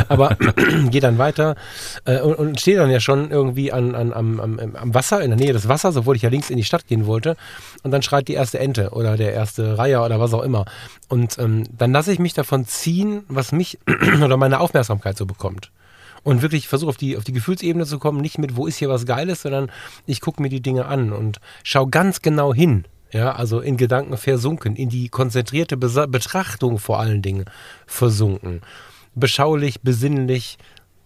Aber gehe dann weiter äh, und, und stehe dann ja schon irgendwie an, an, am, am, am Wasser, in der Nähe des Wassers, obwohl ich ja links in die Stadt gehen wollte. Und dann schreit die erste Ente oder der erste Reiher oder was auch immer. Und ähm, dann lasse ich mich davon ziehen, was mich oder meine Aufmerksamkeit so bekommt und wirklich versuche auf die, auf die Gefühlsebene zu kommen, nicht mit, wo ist hier was Geiles, sondern ich gucke mir die Dinge an und schaue ganz genau hin. Ja, also in Gedanken versunken, in die konzentrierte Be Betrachtung vor allen Dingen versunken. Beschaulich, besinnlich,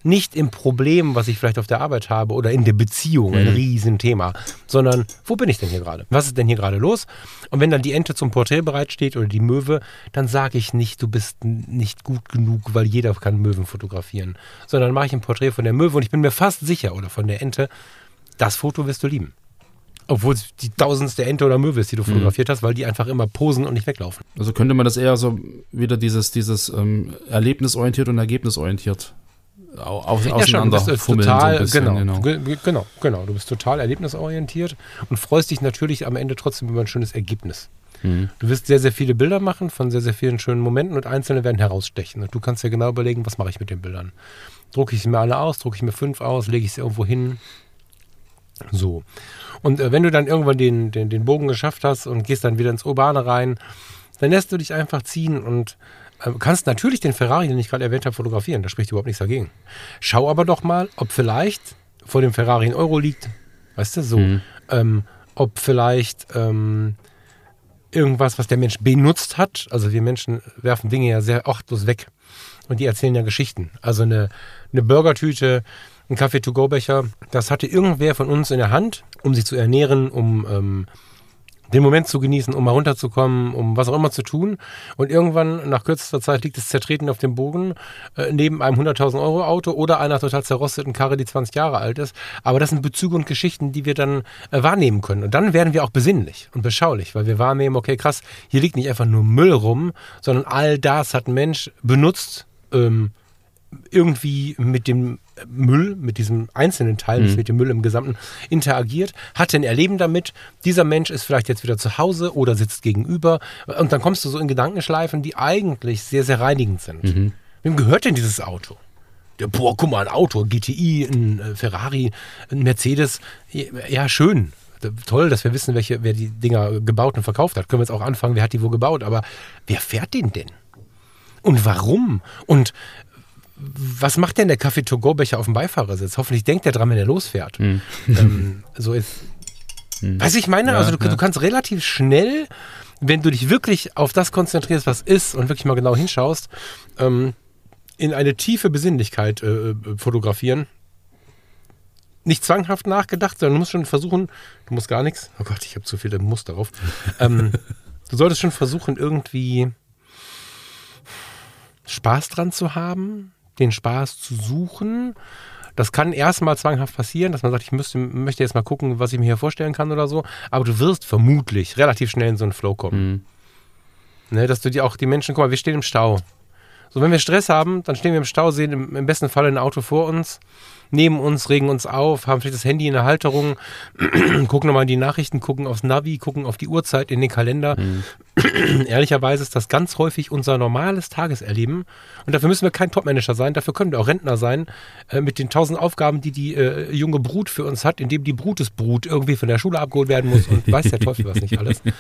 nicht im Problem, was ich vielleicht auf der Arbeit habe oder in der Beziehung, ein mhm. Riesenthema, sondern wo bin ich denn hier gerade? Was ist denn hier gerade los? Und wenn dann die Ente zum Porträt bereitsteht oder die Möwe, dann sage ich nicht, du bist nicht gut genug, weil jeder kann Möwen fotografieren, sondern mache ich ein Porträt von der Möwe und ich bin mir fast sicher oder von der Ente, das Foto wirst du lieben. Obwohl es die tausendste Ente oder Möwe ist, die du Mhm. fotografiert hast, weil die einfach immer posen und nicht weglaufen. Also könnte man das eher so wieder dieses, dieses ähm, erlebnisorientiert und ergebnisorientiert au- auf, Ja, schon, auseinander du bist, fummeln total, so bisschen, genau, ge- ge- genau, genau. Du bist total erlebnisorientiert und freust dich natürlich am Ende trotzdem über ein schönes Ergebnis. Mhm. Du wirst sehr, sehr viele Bilder machen von sehr, sehr vielen schönen Momenten und einzelne werden herausstechen. Und du kannst dir genau überlegen, was mache ich mit den Bildern. Drucke ich sie mir alle aus, drucke ich mir fünf aus, lege ich sie irgendwo hin. So. Und äh, wenn du dann irgendwann den, den, den Bogen geschafft hast und gehst dann wieder ins Urbane rein, dann lässt du dich einfach ziehen und äh, kannst natürlich den Ferrari, den ich gerade erwähnt habe, fotografieren. Da spricht überhaupt nichts dagegen. Schau aber doch mal, ob vielleicht vor dem Ferrari ein Euro liegt. Weißt du, so. Mhm. Ähm, ob vielleicht ähm, irgendwas, was der Mensch benutzt hat. Also wir Menschen werfen Dinge ja sehr achtlos weg. Und die erzählen ja Geschichten. Also eine, eine Burgertüte, ein Kaffee-to-go-Becher, das hatte irgendwer von uns in der Hand, um sich zu ernähren, um ähm, den Moment zu genießen, um mal runterzukommen, um was auch immer zu tun. Und irgendwann, nach kürzester Zeit, liegt es zertreten auf dem Boden, äh, neben einem 100.000 Euro Auto oder einer total zerrosteten Karre, die 20 Jahre alt ist. Aber das sind Bezüge und Geschichten, die wir dann äh, wahrnehmen können. Und dann werden wir auch besinnlich und beschaulich, weil wir wahrnehmen, okay, krass, hier liegt nicht einfach nur Müll rum, sondern all das hat ein Mensch benutzt, ähm, irgendwie mit dem Müll, mit diesem einzelnen Teil, nicht mit dem Müll im Gesamten, interagiert, hatte ein Erleben damit. Dieser Mensch ist vielleicht jetzt wieder zu Hause oder sitzt gegenüber. Und dann kommst du so in Gedankenschleifen, die eigentlich sehr, sehr reinigend sind. Wem gehört denn dieses Auto? Der, boah, guck mal, ein Auto, GTI, ein äh, Ferrari, ein Mercedes. Ja, schön. Toll, dass wir wissen, welche, wer die Dinger gebaut und verkauft hat. Können wir jetzt auch anfangen, wer hat die wo gebaut. Aber wer fährt den denn? Und warum? Und was macht denn der Kaffee-to-go-Becher auf dem Beifahrersitz? Hoffentlich denkt er dran, wenn er losfährt. Ähm, so ist. Weiß ich meine? Ja, also du, ja. du kannst relativ schnell, wenn du dich wirklich auf das konzentrierst, was ist und wirklich mal genau hinschaust, ähm, in eine tiefe Besinnlichkeit äh, äh, fotografieren. Nicht zwanghaft nachgedacht, sondern du musst schon versuchen, du musst gar nichts. Oh Gott, ich habe zu viele Muss darauf. ähm, du solltest schon versuchen, irgendwie Spaß dran zu haben, den Spaß zu suchen. Das kann erstmal zwanghaft passieren, dass man sagt, ich müsste, möchte jetzt mal gucken, was ich mir hier vorstellen kann oder so. Aber du wirst vermutlich relativ schnell in so einen Flow kommen. Ne, dass du dir auch die Menschen, guck mal, wir stehen im Stau. So, wenn wir Stress haben, dann stehen wir im Stau, sehen im, im besten Fall ein Auto vor uns, neben uns, regen uns auf, haben vielleicht das Handy in der Halterung, gucken nochmal in die Nachrichten, gucken aufs Navi, gucken auf die Uhrzeit, in den Kalender. Ehrlicherweise ist das ganz häufig unser normales Tageserleben. Und dafür müssen wir kein Topmanager sein, dafür können wir auch Rentner sein, äh, mit den tausend Aufgaben, die die äh, junge Brut für uns hat, indem die Brutesbrut irgendwie von der Schule abgeholt werden muss und weiß der Teufel was nicht alles.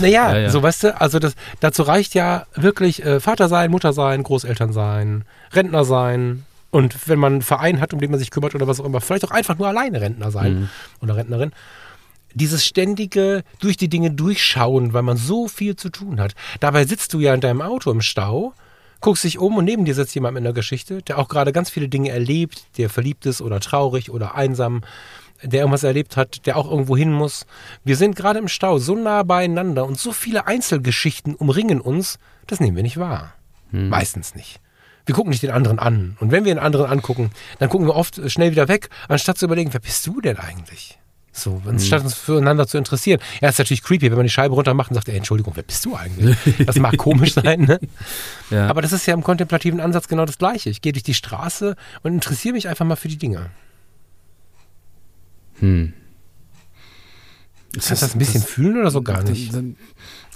Naja, Ja, ja. so weißt du, also das, dazu reicht ja wirklich äh, Vater sein, Mutter sein, Großeltern sein, Rentner sein. Und wenn man einen Verein hat, um den man sich kümmert oder was auch immer, vielleicht auch einfach nur alleine Rentner sein oder Rentnerin. Dieses ständige durch die Dinge durchschauen, weil man so viel zu tun hat. Dabei sitzt du ja in deinem Auto im Stau, guckst dich um und neben dir sitzt jemand mit einer Geschichte, der auch gerade ganz viele Dinge erlebt, der verliebt ist oder traurig oder einsam, der irgendwas erlebt hat, der auch irgendwo hin muss. Wir sind gerade im Stau so nah beieinander und so viele Einzelgeschichten umringen uns, das nehmen wir nicht wahr. Meistens nicht. Wir gucken nicht den anderen an. Und wenn wir den anderen angucken, dann gucken wir oft schnell wieder weg, anstatt zu überlegen, wer bist du denn eigentlich? So, anstatt uns füreinander zu interessieren. Ja, ist natürlich creepy, wenn man die Scheibe runter macht und sagt, ey, Entschuldigung, wer bist du eigentlich? Das mag komisch sein, ne? Ja. Aber das ist ja im kontemplativen Ansatz genau das Gleiche. Ich gehe durch die Straße und interessiere mich einfach mal für die Dinge. Kannst du das ein bisschen fühlen oder so gar nicht?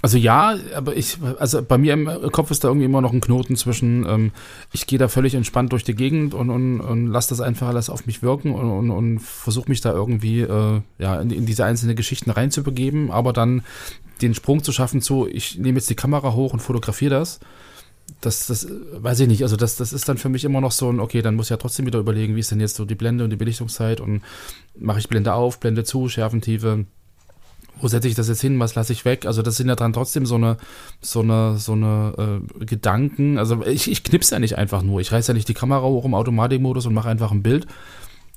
Also ja, aber ich, also bei mir im Kopf ist da irgendwie immer noch ein Knoten zwischen, ähm, ich gehe da völlig entspannt durch die Gegend und, und, und lasse das einfach alles auf mich wirken und, und, und versuche mich da irgendwie äh, ja, in, in diese einzelnen Geschichten reinzubegeben, aber dann den Sprung zu schaffen zu, ich nehme jetzt die Kamera hoch und fotografiere das. Das, das äh, weiß ich nicht. Also das, das ist dann für mich immer noch so ein, okay, dann muss ich ja trotzdem wieder überlegen, wie ist denn jetzt so die Blende und die Belichtungszeit und mache ich Blende auf, Blende zu, Schärfentiefe, wo setze ich das jetzt hin, was lasse ich weg? Also das sind ja dann trotzdem so eine, so eine, so eine äh, Gedanken. Also ich, ich knipse ja nicht einfach nur. Ich reiße ja nicht die Kamera hoch im Automatikmodus und mache einfach ein Bild.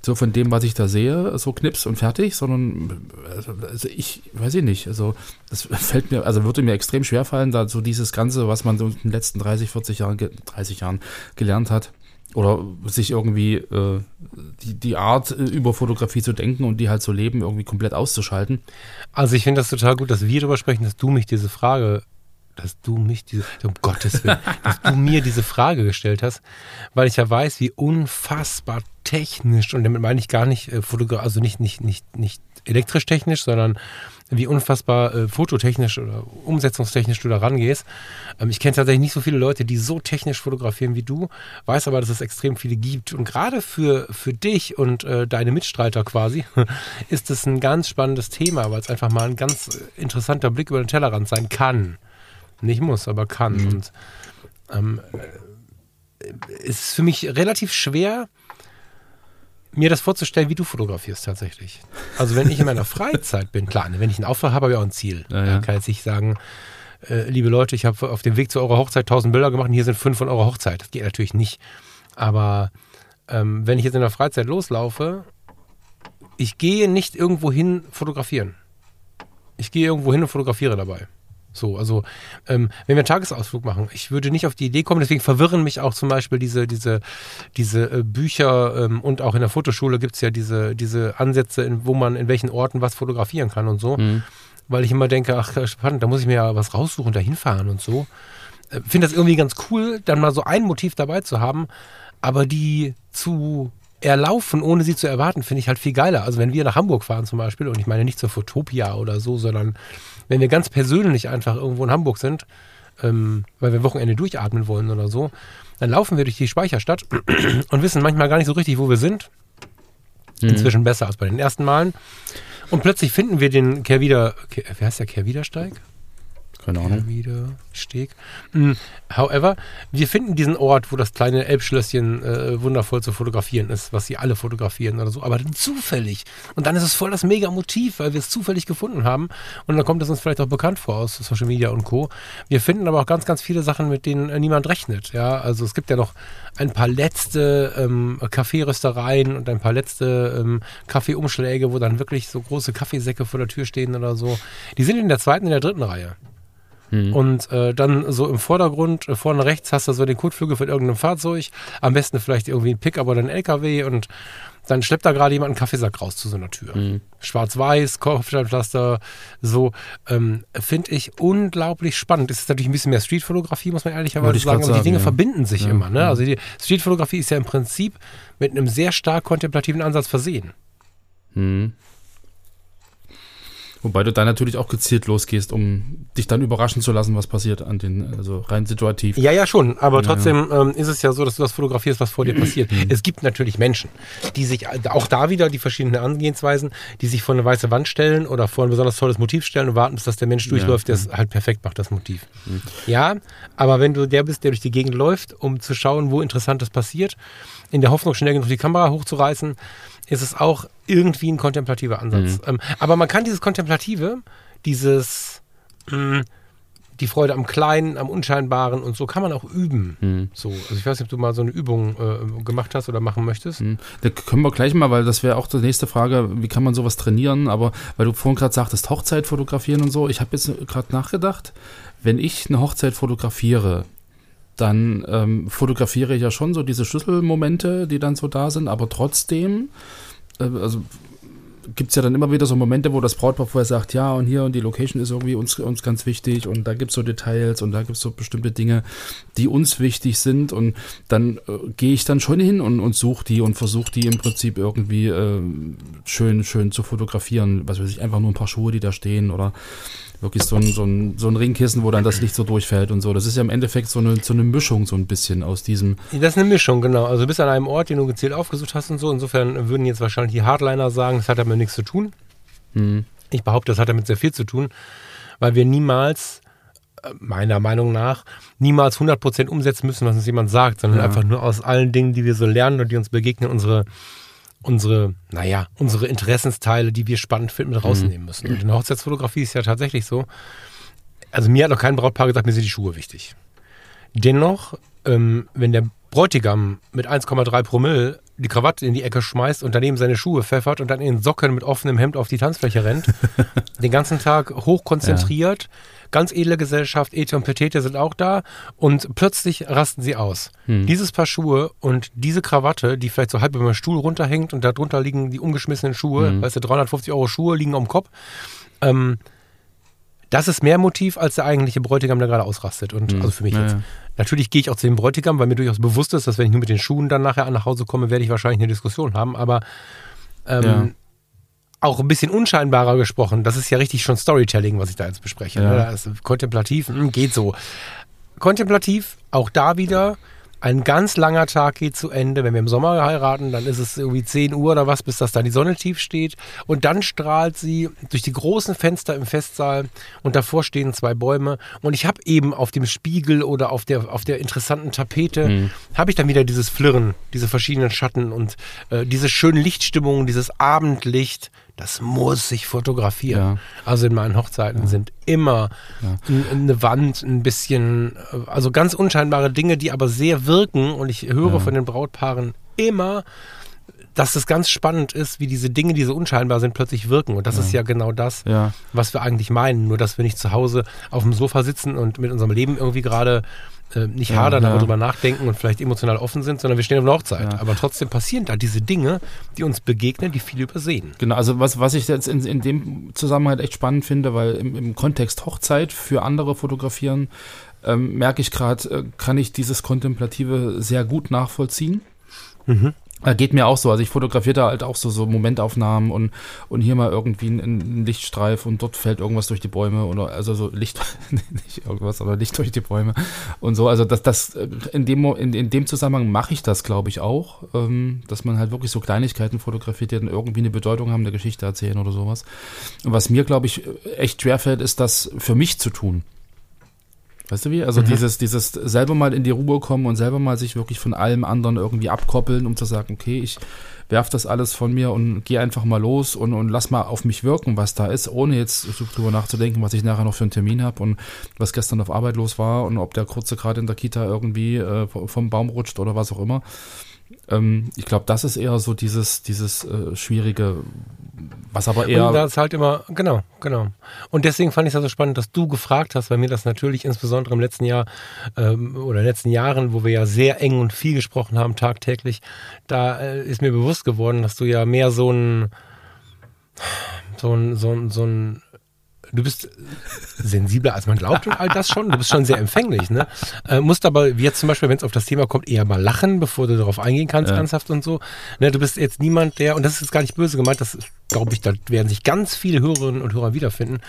So von dem, was ich da sehe, so knips und fertig, sondern also, also ich weiß ich nicht. Also das fällt mir, also würde mir extrem schwer fallen, da so dieses Ganze, was man so in den letzten 30, 40 Jahren, ge- 30 Jahren gelernt hat, oder sich irgendwie äh, die, die Art äh, über Fotografie zu denken und die halt zu leben, irgendwie komplett auszuschalten. Also ich finde das total gut, dass wir darüber sprechen, dass du mich diese Frage, dass du mich diese, um Gottes Willen, dass du mir diese Frage gestellt hast, weil ich ja weiß, wie unfassbar technisch, und damit meine ich gar nicht äh, Fotograf, also nicht, nicht, nicht, nicht elektrisch technisch, sondern wie unfassbar äh, fototechnisch oder umsetzungstechnisch du da rangehst. Ähm, ich kenne tatsächlich nicht so viele Leute, die so technisch fotografieren wie du, weiß aber, dass es extrem viele gibt. Und gerade für, für dich und äh, deine Mitstreiter quasi ist es ein ganz spannendes Thema, weil es einfach mal ein ganz interessanter Blick über den Tellerrand sein kann. Nicht muss, aber kann. Mhm. Und ähm, äh, ist für mich relativ schwer, mir das vorzustellen, wie du fotografierst tatsächlich. Also wenn ich in meiner Freizeit bin, klar, wenn ich einen Auftrag habe, habe ich auch ein Ziel. Ja, ja. kann jetzt nicht sagen, äh, liebe Leute, ich habe auf dem Weg zu eurer Hochzeit 1000 Bilder gemacht und hier sind fünf von eurer Hochzeit. Das geht natürlich nicht. Aber ähm, wenn ich jetzt in der Freizeit loslaufe, ich gehe nicht irgendwo hin fotografieren. Ich gehe irgendwo hin und fotografiere dabei. So, also ähm, wenn wir einen Tagesausflug machen, ich würde nicht auf die Idee kommen, deswegen verwirren mich auch zum Beispiel diese, diese, diese äh, Bücher ähm, und auch in der Fotoschule gibt es ja diese, diese Ansätze, in, wo man in welchen Orten was fotografieren kann und so. Mhm. Weil ich immer denke, ach spannend, da muss ich mir ja was raussuchen, da hinfahren und so. Äh, Finde das irgendwie ganz cool, dann mal so ein Motiv dabei zu haben, aber die zu erlaufen, ohne sie zu erwarten, finde ich halt viel geiler. Also wenn wir nach Hamburg fahren zum Beispiel, und ich meine nicht zur Fotopia oder so, sondern wenn wir ganz persönlich einfach irgendwo in Hamburg sind, ähm, weil wir Wochenende durchatmen wollen oder so, dann laufen wir durch die Speicherstadt und wissen manchmal gar nicht so richtig, wo wir sind. Mhm. Inzwischen besser als bei den ersten Malen. Und plötzlich finden wir den Kehrwieder, wie heißt der Kehrwiedersteig? Keine Ahnung. Wieder Steg. Mm, however, wir finden diesen Ort, wo das kleine Elbschlösschen äh, wundervoll zu fotografieren ist, was sie alle fotografieren oder so, aber dann zufällig. Und dann ist es voll das Mega-Motiv, weil wir es zufällig gefunden haben. Und dann kommt es uns vielleicht auch bekannt vor aus Social Media und Co. Wir finden aber auch ganz, ganz viele Sachen, mit denen äh, niemand rechnet. Ja, also es gibt ja noch ein paar letzte ähm, Kaffeeröstereien und ein paar letzte ähm, Kaffeeumschläge, wo dann wirklich so große Kaffeesäcke vor der Tür stehen oder so. Die sind in der zweiten, in der dritten Reihe. Mhm. Und äh, dann so im Vordergrund, äh, vorne rechts hast du so den Kotflügel von irgendeinem Fahrzeug, am besten vielleicht irgendwie ein Pickup oder ein LKW und dann schleppt da gerade jemand einen Kaffeesack raus zu so einer Tür. Mhm. Schwarz-Weiß, Kopfsteinpflaster, so ähm, finde ich unglaublich spannend. Es ist natürlich ein bisschen mehr Streetfotografie, muss man ehrlicherweise sagen, aber die Dinge ja. verbinden sich ja. immer. Ne? Also die Streetfotografie ist ja im Prinzip mit einem sehr stark kontemplativen Ansatz versehen. Mhm. Wobei du da natürlich auch gezielt losgehst, um dich dann überraschen zu lassen, was passiert an den, also rein situativ. Ja, ja, schon. Aber trotzdem ja. Ähm, ist es ja so, dass du das fotografierst, was vor dir passiert. Mhm. Es gibt natürlich Menschen, die sich, auch da wieder die verschiedenen Angehensweisen, die sich vor eine weiße Wand stellen oder vor ein besonders tolles Motiv stellen und warten, bis das der Mensch durchläuft, ja. der es mhm. halt perfekt macht, das Motiv. Mhm. Ja, aber wenn du der bist, der durch die Gegend läuft, um zu schauen, wo Interessantes passiert, in der Hoffnung, schnell genug die Kamera hochzureißen, ist es auch irgendwie ein kontemplativer Ansatz. Mhm. Ähm, aber man kann dieses Kontemplative, dieses mh, mm, die Freude am Kleinen, am Unscheinbaren und so kann man auch üben. Mhm. So, also ich weiß nicht, ob du mal so eine Übung äh, gemacht hast oder machen möchtest. Mhm. Da können wir gleich mal, weil das wäre auch die nächste Frage, wie kann man sowas trainieren? Aber weil du vorhin gerade sagtest, Hochzeit fotografieren und so, ich habe jetzt gerade nachgedacht, wenn ich eine Hochzeit fotografiere, dann ähm, fotografiere ich ja schon so diese Schlüsselmomente, die dann so da sind, aber trotzdem, äh, also gibt es ja dann immer wieder so Momente, wo das Brautpaar vorher sagt, ja, und hier und die Location ist irgendwie uns, uns ganz wichtig und da gibt es so Details und da gibt es so bestimmte Dinge, die uns wichtig sind und dann äh, gehe ich dann schon hin und, und suche die und versuche die im Prinzip irgendwie äh, schön, schön zu fotografieren. Was weiß ich, einfach nur ein paar Schuhe, die da stehen oder wirklich so ein, so, ein, so ein Ringkissen, wo dann das Licht so durchfällt und so. Das ist ja im Endeffekt so eine, so eine Mischung so ein bisschen aus diesem. Das ist eine Mischung, genau. Also du bist an einem Ort, den du gezielt aufgesucht hast und so. Insofern würden jetzt wahrscheinlich die Hardliner sagen, das hat damit nichts zu tun. Mhm. Ich behaupte, das hat damit sehr viel zu tun, weil wir niemals äh, meiner Meinung nach niemals 100% umsetzen müssen, was uns jemand sagt, sondern ja. einfach nur aus allen Dingen, die wir so lernen und die uns begegnen, unsere unsere, naja, unsere Interessensteile, die wir spannend finden, mit rausnehmen müssen. Und in der Hochzeitsfotografie ist ja tatsächlich so, also mir hat noch kein Brautpaar gesagt, mir sind die Schuhe wichtig. Dennoch, ähm, wenn der Bräutigam mit 1,3 Promille die Krawatte in die Ecke schmeißt und daneben seine Schuhe pfeffert und dann in Socken mit offenem Hemd auf die Tanzfläche rennt, den ganzen Tag hochkonzentriert, ja ganz edle Gesellschaft, Ete und Petete sind auch da und plötzlich rasten sie aus. Hm. Dieses Paar Schuhe und diese Krawatte, die vielleicht so halb über dem Stuhl runterhängt und darunter liegen die umgeschmissenen Schuhe, Hm. weißt du, 350 Euro Schuhe liegen am Kopf. Ähm, das ist mehr Motiv, als der eigentliche Bräutigam, der gerade ausrastet. Und also für mich. Ja, jetzt. ja. Natürlich gehe ich auch zu dem Bräutigam, weil mir durchaus bewusst ist, dass wenn ich nur mit den Schuhen dann nachher nach Hause komme, werde ich wahrscheinlich eine Diskussion haben. Aber ähm, Ja. Auch ein bisschen unscheinbarer gesprochen, das ist ja richtig schon Storytelling, was ich da jetzt bespreche. Ja. Ne? Ist kontemplativ, hm, geht so. Kontemplativ, auch da wieder, ein ganz langer Tag geht zu Ende. Wenn wir im Sommer heiraten, dann ist es irgendwie 10 Uhr oder was, bis das dann die Sonne tief steht. Und dann strahlt sie durch die großen Fenster im Festsaal und davor stehen zwei Bäume. Und ich habe eben auf dem Spiegel oder auf der, auf der interessanten Tapete, habe ich dann wieder dieses Flirren, diese verschiedenen Schatten und äh, diese schönen Lichtstimmungen, dieses Abendlicht. Das muss sich fotografieren. Ja. Also in meinen Hochzeiten sind immer n- eine Wand, ein bisschen, äh, also ganz unscheinbare Dinge, die aber sehr wirken. Und ich höre von den Brautpaaren immer, dass es ganz spannend ist, wie diese Dinge, die so unscheinbar sind, plötzlich wirken. Und das ist ja genau das, Ja. was wir eigentlich meinen. Nur, dass wir nicht zu Hause auf dem Sofa sitzen und mit unserem Leben irgendwie gerade äh, nicht Ja, hadern, aber ja. drüber nachdenken und vielleicht emotional offen sind, sondern wir stehen auf einer Hochzeit. Ja. Aber trotzdem passieren da diese Dinge, die uns begegnen, die viele übersehen. Genau, also was, was ich jetzt in, in dem Zusammenhang echt spannend finde, weil im, im Kontext Hochzeit für andere fotografieren, ähm, merke ich gerade, äh, kann ich dieses Kontemplative sehr gut nachvollziehen. Äh, Geht mir auch so. Also ich fotografiere da halt auch so, so Momentaufnahmen und, und hier mal irgendwie ein, ein Lichtstreif und dort fällt irgendwas durch die Bäume oder also so Licht, nicht irgendwas, aber Licht durch die Bäume und so. Also das, das äh, in dem in, in dem Zusammenhang mache ich das, glaube ich, auch, ähm, dass man halt wirklich so Kleinigkeiten fotografiert, die dann irgendwie eine Bedeutung haben, eine Geschichte erzählen oder sowas. Und was mir, glaube ich, echt schwerfällt, ist das für mich zu tun. Weißt du wie? Also dieses, dieses selber mal in die Ruhe kommen und selber mal sich wirklich von allem anderen irgendwie abkoppeln, um zu sagen, okay, ich werf das alles von mir und gehe einfach mal los und, und lass mal auf mich wirken, was da ist, ohne jetzt drüber nachzudenken, was ich nachher noch für einen Termin habe und was gestern auf Arbeit los war und ob der Kurze gerade in der Kita irgendwie äh, vom Baum rutscht oder was auch immer. Ähm, ich glaube, das ist eher so dieses, dieses äh, schwierige, was aber eher. Und das halt immer, genau, genau. Und deswegen fand ich es ja so spannend, dass du gefragt hast, weil mir das natürlich insbesondere im letzten Jahr ähm, oder in den letzten Jahren, wo wir ja sehr eng und viel gesprochen haben, tagtäglich, da äh, ist mir bewusst geworden, dass du ja mehr so ein, so ein, so ein, so ein Du bist sensibler, als man glaubt und all das schon. Du bist schon sehr empfänglich, ne? Äh, musst aber, wie jetzt zum Beispiel, wenn es auf das Thema kommt, eher mal lachen, bevor du darauf eingehen kannst, Ja. ernsthaft und so. Ne, du bist jetzt niemand, der, und das ist jetzt gar nicht böse gemeint, das glaube ich, da werden sich ganz viele Hörerinnen und Hörer wiederfinden.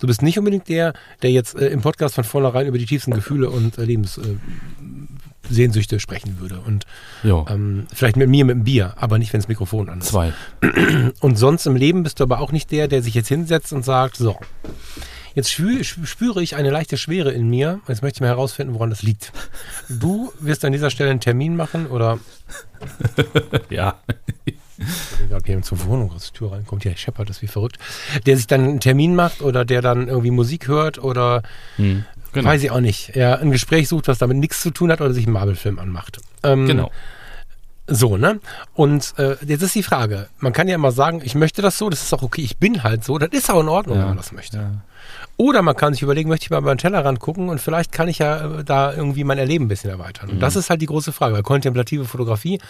Du bist nicht unbedingt der, der jetzt äh, im Podcast von vornherein über die tiefsten Gefühle und äh, Lebenssehnsüchte äh, Sehnsüchte sprechen würde. Und ähm, vielleicht mit mir mit dem Bier, aber nicht, wenn das Mikrofon an ist. zwei. Und sonst im Leben bist du aber auch nicht der, der sich jetzt hinsetzt und sagt, so, jetzt spü spüre ich eine leichte Schwere in mir. Jetzt möchte ich mal herausfinden, woran das liegt. Du wirst an dieser Stelle einen Termin machen oder Ja. gerade jemand zur Wohnung aus der Tür reinkommt, ja, scheppert das wie verrückt, der sich dann einen Termin macht oder der dann irgendwie Musik hört oder Hm. Genau. weiß ich auch nicht, ja, ein Gespräch sucht, was damit nichts zu tun hat oder sich einen Marvel-Film anmacht. Ähm, Genau. So, ne? Und äh, jetzt ist die Frage, man kann ja immer sagen, ich möchte das so, das ist auch okay, ich bin halt so, das ist auch in Ordnung, wenn man das möchte. Ja. Oder man kann sich überlegen, möchte ich mal den Tellerrand gucken und vielleicht kann ich ja äh, da irgendwie mein Erleben ein bisschen erweitern. Und Mhm. das ist halt die große Frage, weil kontemplative Fotografie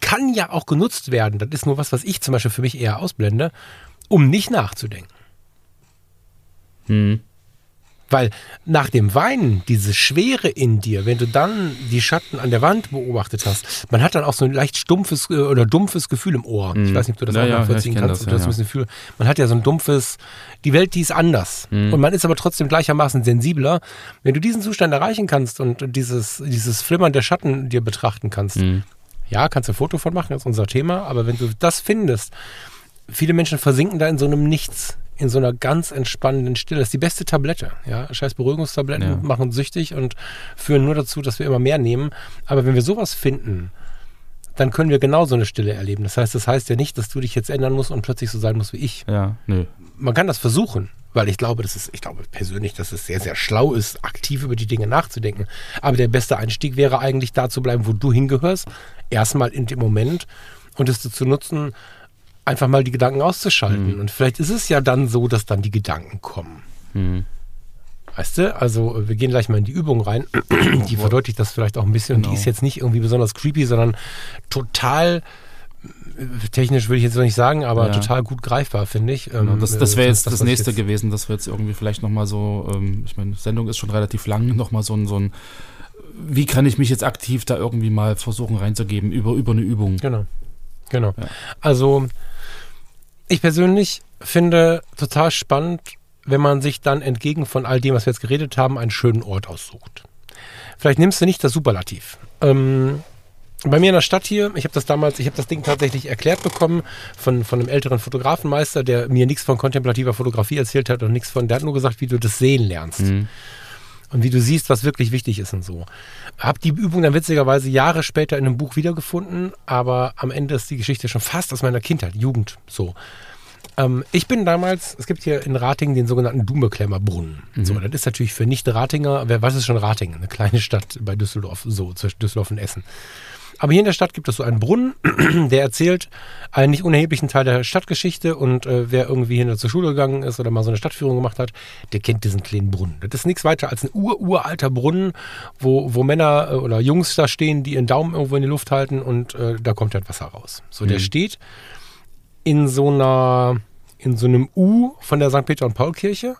kann ja auch genutzt werden. Das ist nur was, was ich zum Beispiel für mich eher ausblende, um nicht nachzudenken. Hm. Weil nach dem Weinen, diese Schwere in dir, wenn du dann die Schatten an der Wand beobachtet hast, man hat dann auch so ein leicht stumpfes äh, oder dumpfes Gefühl im Ohr. Ich weiß nicht, ob du das Mhm. Ja, auch nachvollziehen ja, kannst. das, ja, das ein bisschen Gefühl. Man hat ja so ein dumpfes, die Welt, die ist anders. Mhm. Und man ist aber trotzdem gleichermaßen sensibler. Wenn du diesen Zustand erreichen kannst und dieses, dieses Flimmern der Schatten dir betrachten kannst, Mhm. ja, kannst du ein Foto von machen, das ist unser Thema, aber wenn du das findest, viele Menschen versinken da in so einem Nichts, in so einer ganz entspannenden Stille. Das ist die beste Tablette. Ja, scheiß Beruhigungstabletten Ja. machen uns süchtig und führen nur dazu, dass wir immer mehr nehmen. Aber wenn wir sowas finden, dann können wir genau so eine Stille erleben. Das heißt, das heißt ja nicht, dass du dich jetzt ändern musst und plötzlich so sein musst wie ich. Ja, nö. Man kann das versuchen, weil ich glaube, das ist, ich glaube persönlich, dass es sehr, sehr schlau ist, aktiv über die Dinge nachzudenken. Aber der beste Einstieg wäre eigentlich da zu bleiben, wo du hingehörst. Erstmal in dem Moment und es zu nutzen, einfach mal die Gedanken auszuschalten. Und vielleicht ist es ja dann so, dass dann die Gedanken kommen. Hm. Weißt du, also wir gehen gleich mal in die Übung rein. Die verdeutlicht das vielleicht auch ein bisschen. Und Genau. die ist jetzt nicht irgendwie besonders creepy, sondern total äh, technisch würde ich jetzt noch nicht sagen, aber Ja. total gut greifbar, finde ich. Genau, Ähm, das das wäre äh, jetzt das, ich nächste jetzt- gewesen, dass wir jetzt irgendwie vielleicht nochmal so, ähm, ich meine, Sendung ist schon relativ lang, nochmal so ein, so ein, wie kann ich mich jetzt aktiv da irgendwie mal versuchen reinzugeben über, über eine Übung. Genau. Genau. Ja. Also, ich persönlich finde total spannend, wenn man sich dann entgegen von all dem, was wir jetzt geredet haben, einen schönen Ort aussucht. Vielleicht nimmst du nicht das Superlativ. Ähm, bei mir in der Stadt hier, ich habe das damals, ich habe das Ding tatsächlich erklärt bekommen von, von einem älteren Fotografenmeister, der mir nichts von kontemplativer Fotografie erzählt hat und nichts von, der hat nur gesagt, wie du das sehen lernst Mhm. Und wie du siehst, was wirklich wichtig ist und so. Hab die Übung dann witzigerweise Jahre später in einem Buch wiedergefunden, aber am Ende ist die Geschichte schon fast aus meiner Kindheit, Jugend, so. Ähm, ich bin damals, es gibt hier in Ratingen den sogenannten Dumeklemmerbrunnen. So, das ist natürlich für Nicht-Ratinger, wer weiß es schon Ratingen, eine kleine Stadt bei Düsseldorf, so zwischen Düsseldorf und Essen. Aber hier in der Stadt gibt es so einen Brunnen, der erzählt einen nicht unerheblichen Teil der Stadtgeschichte und äh, wer irgendwie hinter zur Schule gegangen ist oder mal so eine Stadtführung gemacht hat, der kennt diesen kleinen Brunnen. Das ist nichts weiter als ein ur-uralter Brunnen, wo, wo Männer äh, oder Jungs da stehen, die ihren Daumen irgendwo in die Luft halten und äh, da kommt halt Wasser raus. So, der steht in so einer, in so einem U von der St. Peter und Paul Kirche.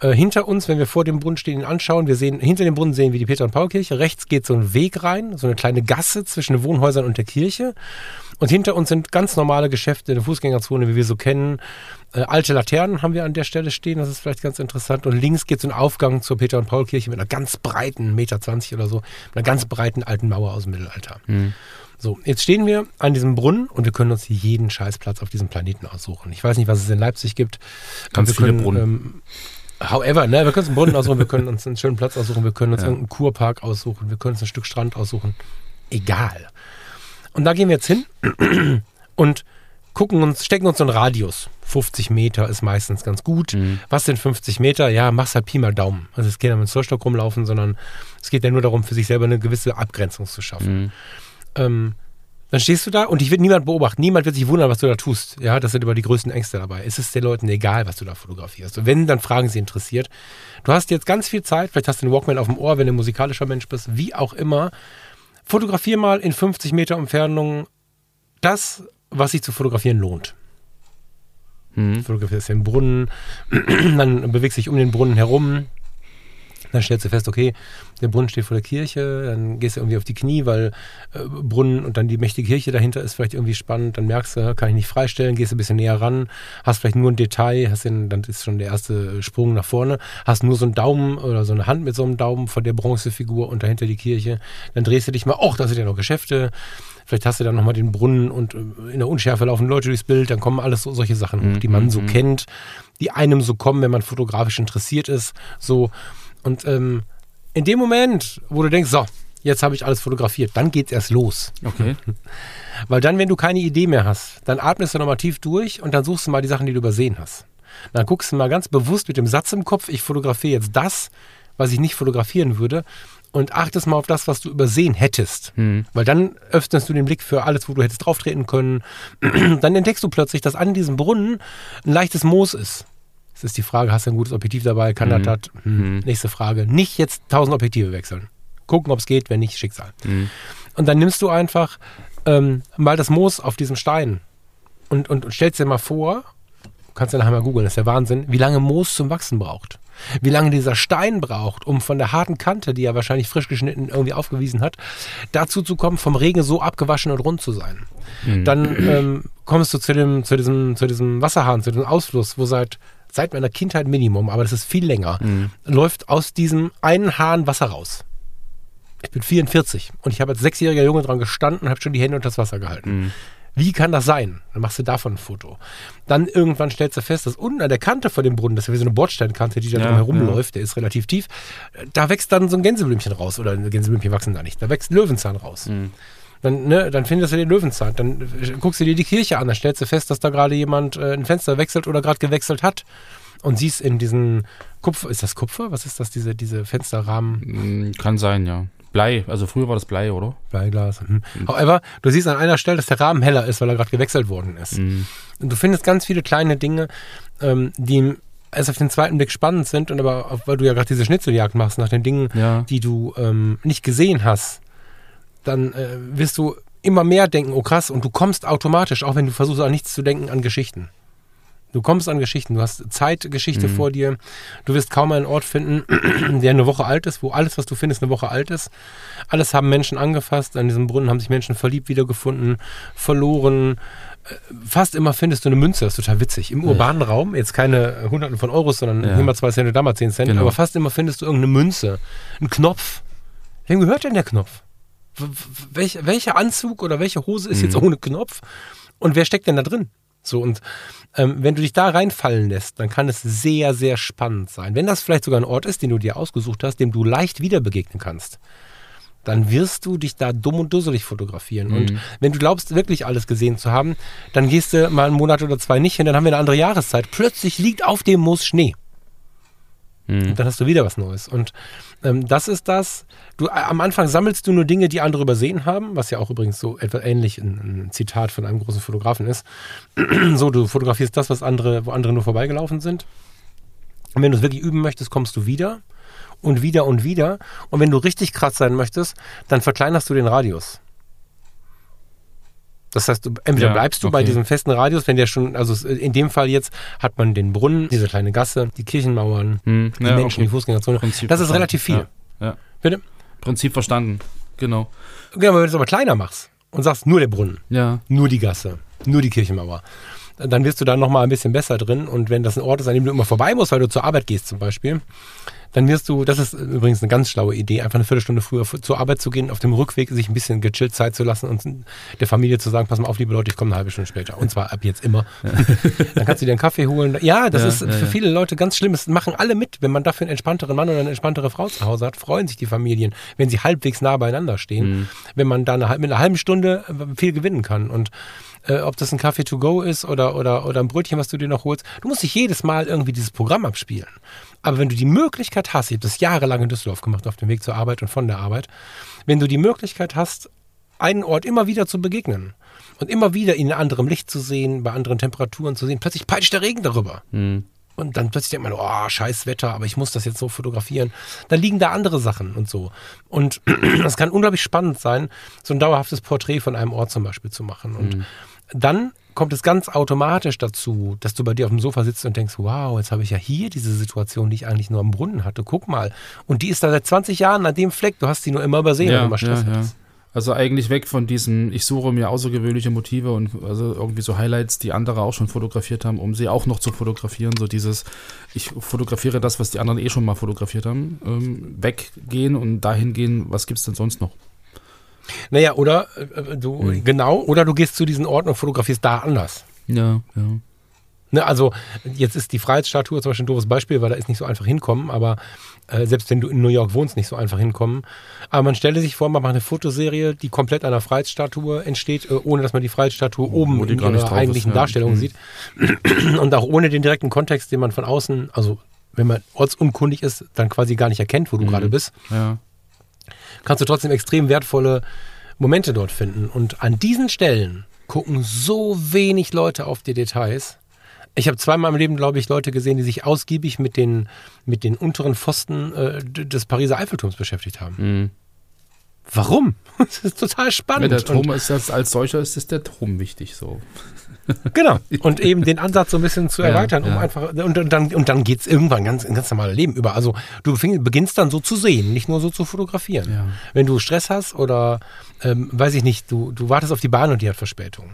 Äh, hinter uns, wenn wir vor dem Brunnen stehen, ihn anschauen, wir sehen, hinter dem Brunnen sehen wir die Peter und Paul Kirche. Rechts geht so ein Weg rein, so eine kleine Gasse zwischen den Wohnhäusern und der Kirche. Und hinter uns sind ganz normale Geschäfte, eine Fußgängerzone, wie wir so kennen. Äh, alte Laternen haben wir an der Stelle stehen, das ist vielleicht ganz interessant. Und links geht so ein Aufgang zur Peter und Paul Kirche mit einer ganz breiten, Meter 20 oder so, mit einer ganz breiten alten Mauer aus dem Mittelalter. So, jetzt stehen wir an diesem Brunnen und wir können uns jeden Scheißplatz auf diesem Planeten aussuchen. Ich weiß nicht, was es in Leipzig gibt. Ganz wir viele können, Brunnen. Ähm, however, ne, wir können uns einen Brunnen aussuchen, wir können uns einen schönen Platz aussuchen, wir können uns Ja. irgendeinen Kurpark aussuchen, wir können uns ein Stück Strand aussuchen. Egal. Und da gehen wir jetzt hin und gucken uns, stecken uns so einen Radius. 50 Meter ist meistens ganz gut. Was sind 50 Meter? Ja, mach's halt Pi mal Daumen. Also es geht ja mit dem Zollstock rumlaufen, sondern es geht ja nur darum, für sich selber eine gewisse Abgrenzung zu schaffen. Ähm, dann stehst du da und dich wird niemand beobachten. Niemand wird sich wundern, was du da tust. Ja, das sind immer die größten Ängste dabei. Es ist den Leuten egal, was du da fotografierst. Und wenn, dann fragen sie interessiert. Du hast jetzt ganz viel Zeit, vielleicht hast du den Walkman auf dem Ohr, wenn du ein musikalischer Mensch bist, wie auch immer. Fotografier mal in 50 Meter Entfernung das, was sich zu fotografieren lohnt. Mhm. Fotografierst den Brunnen, dann bewegst dich um den Brunnen herum, dann stellst du fest, okay, der Brunnen steht vor der Kirche, dann gehst du irgendwie auf die Knie, weil äh, Brunnen und dann die mächtige Kirche dahinter ist vielleicht irgendwie spannend, dann merkst du, kann ich nicht freistellen, gehst ein bisschen näher ran, hast vielleicht nur ein Detail, hast den, dann ist schon der erste Sprung nach vorne, hast nur so einen Daumen oder so eine Hand mit so einem Daumen von der Bronzefigur und dahinter die Kirche, dann drehst du dich mal, oh, da sind ja noch Geschäfte, vielleicht hast du dann nochmal den Brunnen und äh, in der Unschärfe laufen Leute durchs Bild, dann kommen alles so, solche Sachen hoch, die man so kennt, die einem so kommen, wenn man fotografisch interessiert ist, so und ähm, in dem Moment, wo du denkst, so, jetzt habe ich alles fotografiert, dann geht's erst los. Okay. Weil dann, wenn du keine Idee mehr hast, dann atmest du nochmal tief durch und dann suchst du mal die Sachen, die du übersehen hast. Dann guckst du mal ganz bewusst mit dem Satz im Kopf, ich fotografiere jetzt das, was ich nicht fotografieren würde und achtest mal auf das, was du übersehen hättest. Weil dann öffnest du den Blick für alles, wo du hättest drauftreten können. dann entdeckst du plötzlich, dass an diesem Brunnen ein leichtes Moos ist. Es ist die Frage, hast du ein gutes Objektiv dabei? Kann das das? Hm. Nächste Frage. Nicht jetzt tausend Objektive wechseln. Gucken, ob es geht, wenn nicht, Schicksal. Und dann nimmst du einfach ähm, mal das Moos auf diesem Stein und, und, und stellst dir mal vor, kannst du nachher mal googeln, das ist der Wahnsinn, wie lange Moos zum Wachsen braucht. Wie lange dieser Stein braucht, um von der harten Kante, die er wahrscheinlich frisch geschnitten irgendwie aufgewiesen hat, dazu zu kommen, vom Regen so abgewaschen und rund zu sein. Dann ähm, kommst du zu, dem, zu, diesem, zu diesem Wasserhahn, zu diesem Ausfluss, wo seit, seit meiner Kindheit Minimum, aber das ist viel länger, läuft aus diesem einen Hahn Wasser raus. Ich bin 44 und ich habe als sechsjähriger Junge dran gestanden und habe schon die Hände unter das Wasser gehalten. Wie kann das sein? Dann machst du davon ein Foto. Dann irgendwann stellst du fest, dass unten an der Kante vor dem Brunnen, das ist ja wie so eine Bordsteinkante, die da Ja, drum herumläuft, der ist relativ tief, da wächst dann so ein Gänseblümchen raus. Oder Gänseblümchen wachsen da nicht. Da wächst ein Löwenzahn raus. Dann, ne, dann findest du den Löwenzahn. Dann äh, guckst du dir die Kirche an. Dann stellst du fest, dass da gerade jemand äh, ein Fenster wechselt oder gerade gewechselt hat. Und siehst in diesen Kupfer, ist das Kupfer? Was ist das, diese, diese Fensterrahmen? Mm, Kann sein, ja. Blei, also früher war das Blei, oder? Bleiglas. Hm. However, du siehst an einer Stelle, dass der Rahmen heller ist, weil er gerade gewechselt worden ist. Und du findest ganz viele kleine Dinge, ähm, die erst auf den zweiten Blick spannend sind und aber, weil du ja gerade diese Schnitzeljagd machst nach den Dingen, Ja. die du ähm, nicht gesehen hast, dann äh, wirst du immer mehr denken, oh krass, und du kommst automatisch, auch wenn du versuchst an nichts zu denken, an Geschichten. Du kommst an Geschichten, du hast Zeitgeschichte Mhm. vor dir, du wirst kaum einen Ort finden, der eine Woche alt ist, wo alles, was du findest, eine Woche alt ist. Alles haben Menschen angefasst, an diesem Brunnen haben sich Menschen verliebt wiedergefunden, verloren. Äh, Fast immer findest du eine Münze, das ist total witzig. Im urbanen Raum, jetzt keine Hunderten von Euros, sondern Ja. hier mal zwei Cent, da mal zehn Cent, Genau. aber fast immer findest du irgendeine Münze, einen Knopf. Wem gehört denn der Knopf? Welch, welcher Anzug oder welche Hose ist jetzt ohne Knopf? Und wer steckt denn da drin? So, und ähm, wenn du dich da reinfallen lässt, dann kann es sehr, sehr spannend sein. Wenn das vielleicht sogar ein Ort ist, den du dir ausgesucht hast, dem du leicht wieder begegnen kannst, dann wirst du dich da dumm und dusselig fotografieren. Und wenn du glaubst, wirklich alles gesehen zu haben, dann gehst du mal einen Monat oder zwei nicht hin, dann haben wir eine andere Jahreszeit. Plötzlich liegt auf dem Moos Schnee. Und dann hast du wieder was Neues. Und ähm, das ist das. Du, äh, am Anfang sammelst du nur Dinge, die andere übersehen haben, was ja auch übrigens so etwa ähnlich ein, ein Zitat von einem großen Fotografen ist. so, du fotografierst das, was andere, wo andere nur vorbeigelaufen sind. Und wenn du es wirklich üben möchtest, kommst du wieder und wieder und wieder. Und wenn du richtig krass sein möchtest, dann verkleinerst du den Radius. Das heißt, entweder Ja, bleibst du bei okay. diesem festen Radius, wenn der schon, also in dem Fall jetzt hat man den Brunnen, diese kleine Gasse, die Kirchenmauern, Hm, die ja, Menschen, okay. die Fußgängerzone. Prinzip das ist relativ viel. Ja. Bitte? Prinzip verstanden. Genau. Genau, wenn du es aber kleiner machst und sagst, nur der Brunnen, Ja. nur die Gasse, nur die Kirchenmauer, dann wirst du da nochmal ein bisschen besser drin. Und wenn das ein Ort ist, an dem du immer vorbei musst, weil du zur Arbeit gehst zum Beispiel, dann wirst du, das ist übrigens eine ganz schlaue Idee, einfach eine Viertelstunde früher zur Arbeit zu gehen, auf dem Rückweg sich ein bisschen gechillt Zeit zu lassen und der Familie zu sagen, pass mal auf, liebe Leute, ich komme eine halbe Stunde später. Und zwar ab jetzt immer. dann kannst du dir einen Kaffee holen. Ja, das Ja, ist ja, für ja. viele Leute ganz schlimm. Es machen alle mit. Wenn man dafür einen entspannteren Mann oder eine entspanntere Frau zu Hause hat, freuen sich die Familien, wenn sie halbwegs nah beieinander stehen. Wenn man da eine, mit einer halben Stunde äh, viel gewinnen kann. Und äh, ob das ein Kaffee to go ist oder, oder, oder ein Brötchen, was du dir noch holst. Du musst nicht jedes Mal irgendwie dieses Programm abspielen. Aber wenn du die Möglichkeit hast, ich habe das jahrelang in Düsseldorf gemacht, auf dem Weg zur Arbeit und von der Arbeit, wenn du die Möglichkeit hast, einen Ort immer wieder zu begegnen und immer wieder ihn in anderem Licht zu sehen, bei anderen Temperaturen zu sehen, plötzlich peitscht der Regen darüber. Hm. Und dann plötzlich denkt man, oh, scheiß Wetter, aber ich muss das jetzt so fotografieren. Dann liegen da andere Sachen und so. Und es kann unglaublich spannend sein, so ein dauerhaftes Porträt von einem Ort zum Beispiel zu machen. Und dann kommt es ganz automatisch dazu, dass du bei dir auf dem Sofa sitzt und denkst, wow, jetzt habe ich ja hier diese Situation, die ich eigentlich nur am Brunnen hatte. Guck mal. Und die ist da seit 20 Jahren an dem Fleck. Du hast sie nur immer übersehen, wenn du Ja, immer Stress ja, ja. Also eigentlich weg von diesen, ich suche mir außergewöhnliche Motive und also irgendwie so Highlights, die andere auch schon fotografiert haben, um sie auch noch zu fotografieren. So dieses, ich fotografiere das, was die anderen eh schon mal fotografiert haben. Ähm, weggehen und dahin gehen, was gibt's denn sonst noch? Naja, oder äh, du, Hm. genau, oder du gehst zu diesen Orten und fotografierst da anders. Ja, ja. Ne, also jetzt ist die Freiheitsstatue zum Beispiel ein doofes Beispiel, weil da ist nicht so einfach hinkommen, aber äh, selbst wenn du in New York wohnst, nicht so einfach hinkommen. Aber man stelle sich vor, man macht eine Fotoserie, die komplett einer Freiheitsstatue entsteht, äh, ohne dass man die Freiheitsstatue oben wo die in ihrer drauf ist, eigentlichen ja. Darstellung Mhm. sieht. Und auch ohne den direkten Kontext, den man von außen, also wenn man ortsunkundig ist, dann quasi gar nicht erkennt, wo Mhm. du gerade bist Ja. Kannst du trotzdem extrem wertvolle Momente dort finden. Und an diesen Stellen gucken so wenig Leute auf die Details. Ich habe zweimal im Leben, glaube ich, Leute gesehen, die sich ausgiebig mit den, mit den unteren Pfosten äh, des Pariser Eiffelturms beschäftigt haben. Mhm. Warum? Das ist total Ja, spannend. der Turm ist das, als solcher ist, ist der Turm wichtig so. genau. Und eben den Ansatz so ein bisschen zu Ja, erweitern, um ja. einfach. Und, und dann, und dann geht es irgendwann ganz, ein ganz normales Leben über. Also du beginnst dann so zu sehen, nicht nur so zu fotografieren. Ja. Wenn du Stress hast oder, ähm, weiß ich nicht, du, du wartest auf die Bahn und die hat Verspätung.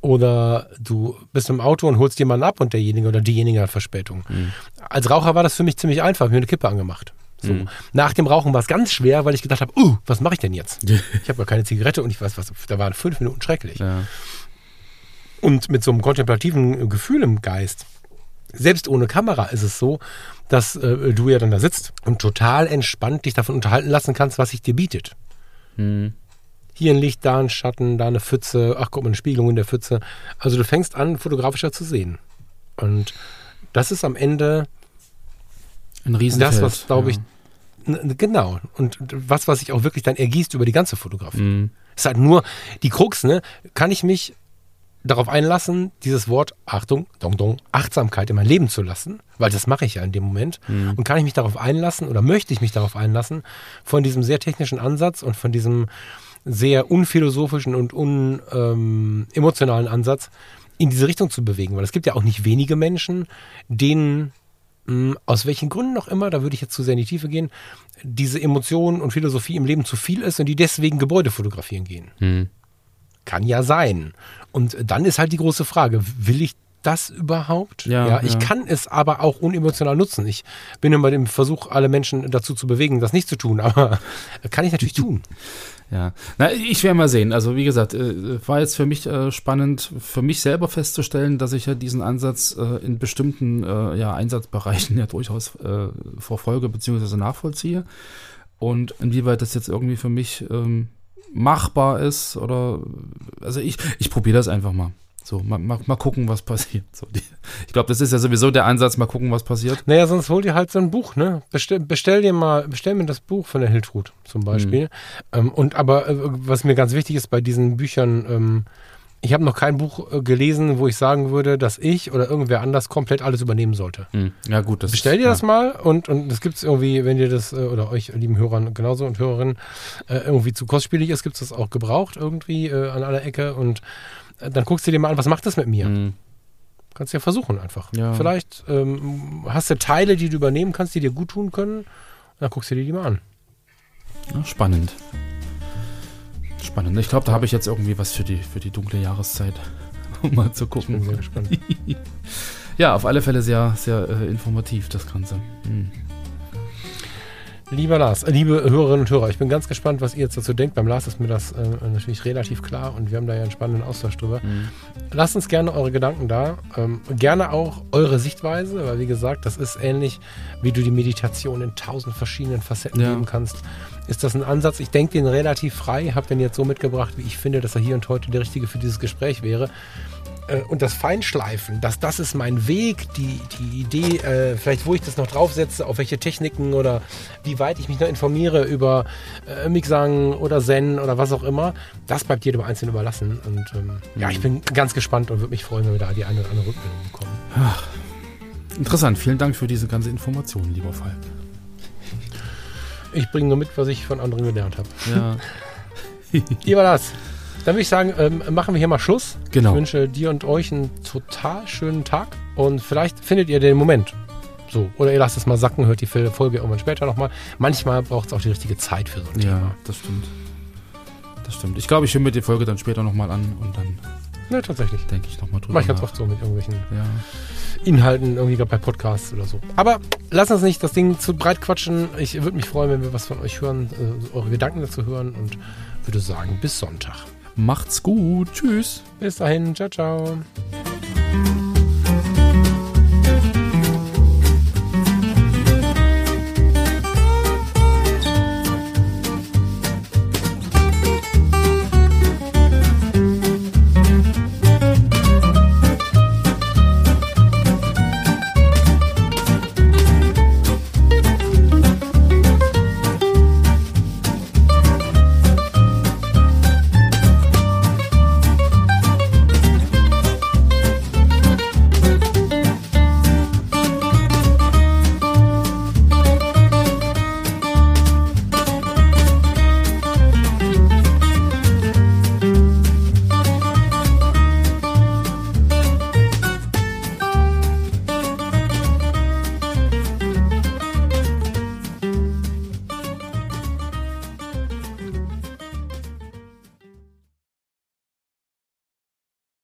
Oder du bist im Auto und holst jemanden ab und derjenige oder diejenige hat Verspätung. Mhm. Als Raucher war das für mich ziemlich einfach, mir eine Kippe angemacht. So. Mhm. Nach dem Rauchen war es ganz schwer, weil ich gedacht habe, uh, was mache ich denn jetzt? Ich habe gar keine Zigarette und ich weiß was, da waren fünf Minuten schrecklich. Ja. Und mit so einem kontemplativen Gefühl im Geist, selbst ohne Kamera ist es so, dass äh, du ja dann da sitzt und total entspannt dich davon unterhalten lassen kannst, was sich dir bietet. Mhm. Hier ein Licht, da ein Schatten, da eine Pfütze, ach guck mal, eine Spiegelung in der Pfütze. Also du fängst an, fotografischer zu sehen. Und das ist am Ende Ein Riesenfeld. das, was, glaube ich, ja. genau. Und was, was sich auch wirklich dann ergießt über die ganze Fotografie. Mhm. ist halt nur die Krux, ne? Kann ich mich darauf einlassen, dieses Wort, Achtung, Dong Dong, Achtsamkeit in mein Leben zu lassen, weil das mache ich ja in dem Moment. Mhm. Und kann ich mich darauf einlassen oder möchte ich mich darauf einlassen, von diesem sehr technischen Ansatz und von diesem sehr unphilosophischen und unemotionalen ähm, Ansatz in diese Richtung zu bewegen. Weil es gibt ja auch nicht wenige Menschen, denen hm, aus welchen Gründen auch immer, da würde ich jetzt zu sehr in die Tiefe gehen, diese Emotionen und Philosophie im Leben zu viel ist und die deswegen Gebäude fotografieren gehen. Mhm. Kann ja sein. Und dann ist halt die große Frage, will ich das überhaupt? Ja, ja ich ja. kann es aber auch unemotional nutzen. Ich bin immer dem Versuch, alle Menschen dazu zu bewegen, das nicht zu tun, aber kann ich natürlich tun. Ja, na, ich werde mal sehen. Also wie gesagt, äh, war jetzt für mich äh, spannend, für mich selber festzustellen, dass ich ja diesen Ansatz äh, in bestimmten ja, Einsatzbereichen ja durchaus verfolge bzw. nachvollziehe. Und inwieweit das jetzt irgendwie für mich ähm, machbar ist oder also ich, ich probiere das einfach mal. So, mal, mal, mal gucken, was passiert. So, die, ich glaube, das ist ja sowieso der Ansatz, mal gucken, was passiert. Naja, sonst hol dir halt so ein Buch, ne? Bestell, bestell dir mal, bestell mir das Buch von der Hiltrud zum Beispiel. Mhm. Ähm, und aber, äh, was mir ganz wichtig ist bei diesen Büchern, ähm, ich habe noch kein Buch äh, gelesen, wo ich sagen würde, dass ich oder irgendwer anders komplett alles übernehmen sollte. Mhm. Ja, gut. Das Bestell dir ja. das mal und, und das gibt es irgendwie, wenn ihr das, äh, oder euch lieben Hörern genauso und Hörerinnen, äh, irgendwie zu kostspielig ist, gibt es das auch gebraucht irgendwie an aller Ecke und dann guckst du dir mal an, was macht das mit mir? Mhm. Kannst ja versuchen einfach. Ja. Vielleicht ähm, hast du Teile, die du übernehmen kannst, die dir gut tun können. Dann guckst du dir die mal an. Ja, spannend. Spannend. Ich glaube, da habe ich jetzt irgendwie was für die, für die dunkle Jahreszeit, um mal zu gucken. Ich bin sehr gespannt. ja, auf alle Fälle sehr, sehr äh, informativ, das Ganze. Hm. Lieber Lars, äh, liebe Hörerinnen und Hörer, ich bin ganz gespannt, was ihr jetzt dazu denkt. Beim Lars ist mir das äh, natürlich relativ klar und wir haben da ja einen spannenden Austausch drüber. Mhm. Lasst uns gerne eure Gedanken da. Ähm, gerne auch eure Sichtweise, weil wie gesagt, das ist ähnlich, wie du die Meditation in tausend verschiedenen Facetten ja. geben kannst. Ist das ein Ansatz? Ich denke den relativ frei, habe den jetzt so mitgebracht, wie ich finde, dass er hier und heute der richtige für dieses Gespräch wäre. Äh, und das Feinschleifen, dass das ist mein Weg, die, die Idee, äh, vielleicht wo ich das noch draufsetze, auf welche Techniken oder wie weit ich mich noch informiere über äh, Mixang oder Zen oder was auch immer, das bleibt jedem Einzelnen überlassen. Und ähm, ja, ich bin ganz gespannt und würde mich freuen, wenn wir da die eine oder andere Rückmeldung bekommen. Ach, interessant, vielen Dank für diese ganze Information, lieber Falk. Ich bringe nur mit, was ich von anderen gelernt habe. Ja. Lieber Lars, dann würde ich sagen, ähm, machen wir hier mal Schluss. Genau. Ich wünsche dir und euch einen total schönen Tag und vielleicht findet ihr den Moment. So, oder ihr lasst es mal sacken, hört die Folge irgendwann später nochmal. Manchmal braucht es auch die richtige Zeit für so ein ja, Thema. Ja, das stimmt. Das stimmt. Ich glaube, ich höre mir die Folge dann später nochmal an und dann. Ja, tatsächlich. Denke ich nochmal drüber. Mach ich ganz oft so mit irgendwelchen ja. Inhalten, irgendwie gerade bei Podcasts oder so. Aber lasst uns nicht das Ding zu breit quatschen. Ich würde mich freuen, wenn wir was von euch hören, äh, eure Gedanken dazu hören und würde sagen, bis Sonntag. Macht's gut. Tschüss. Bis dahin. Ciao, ciao.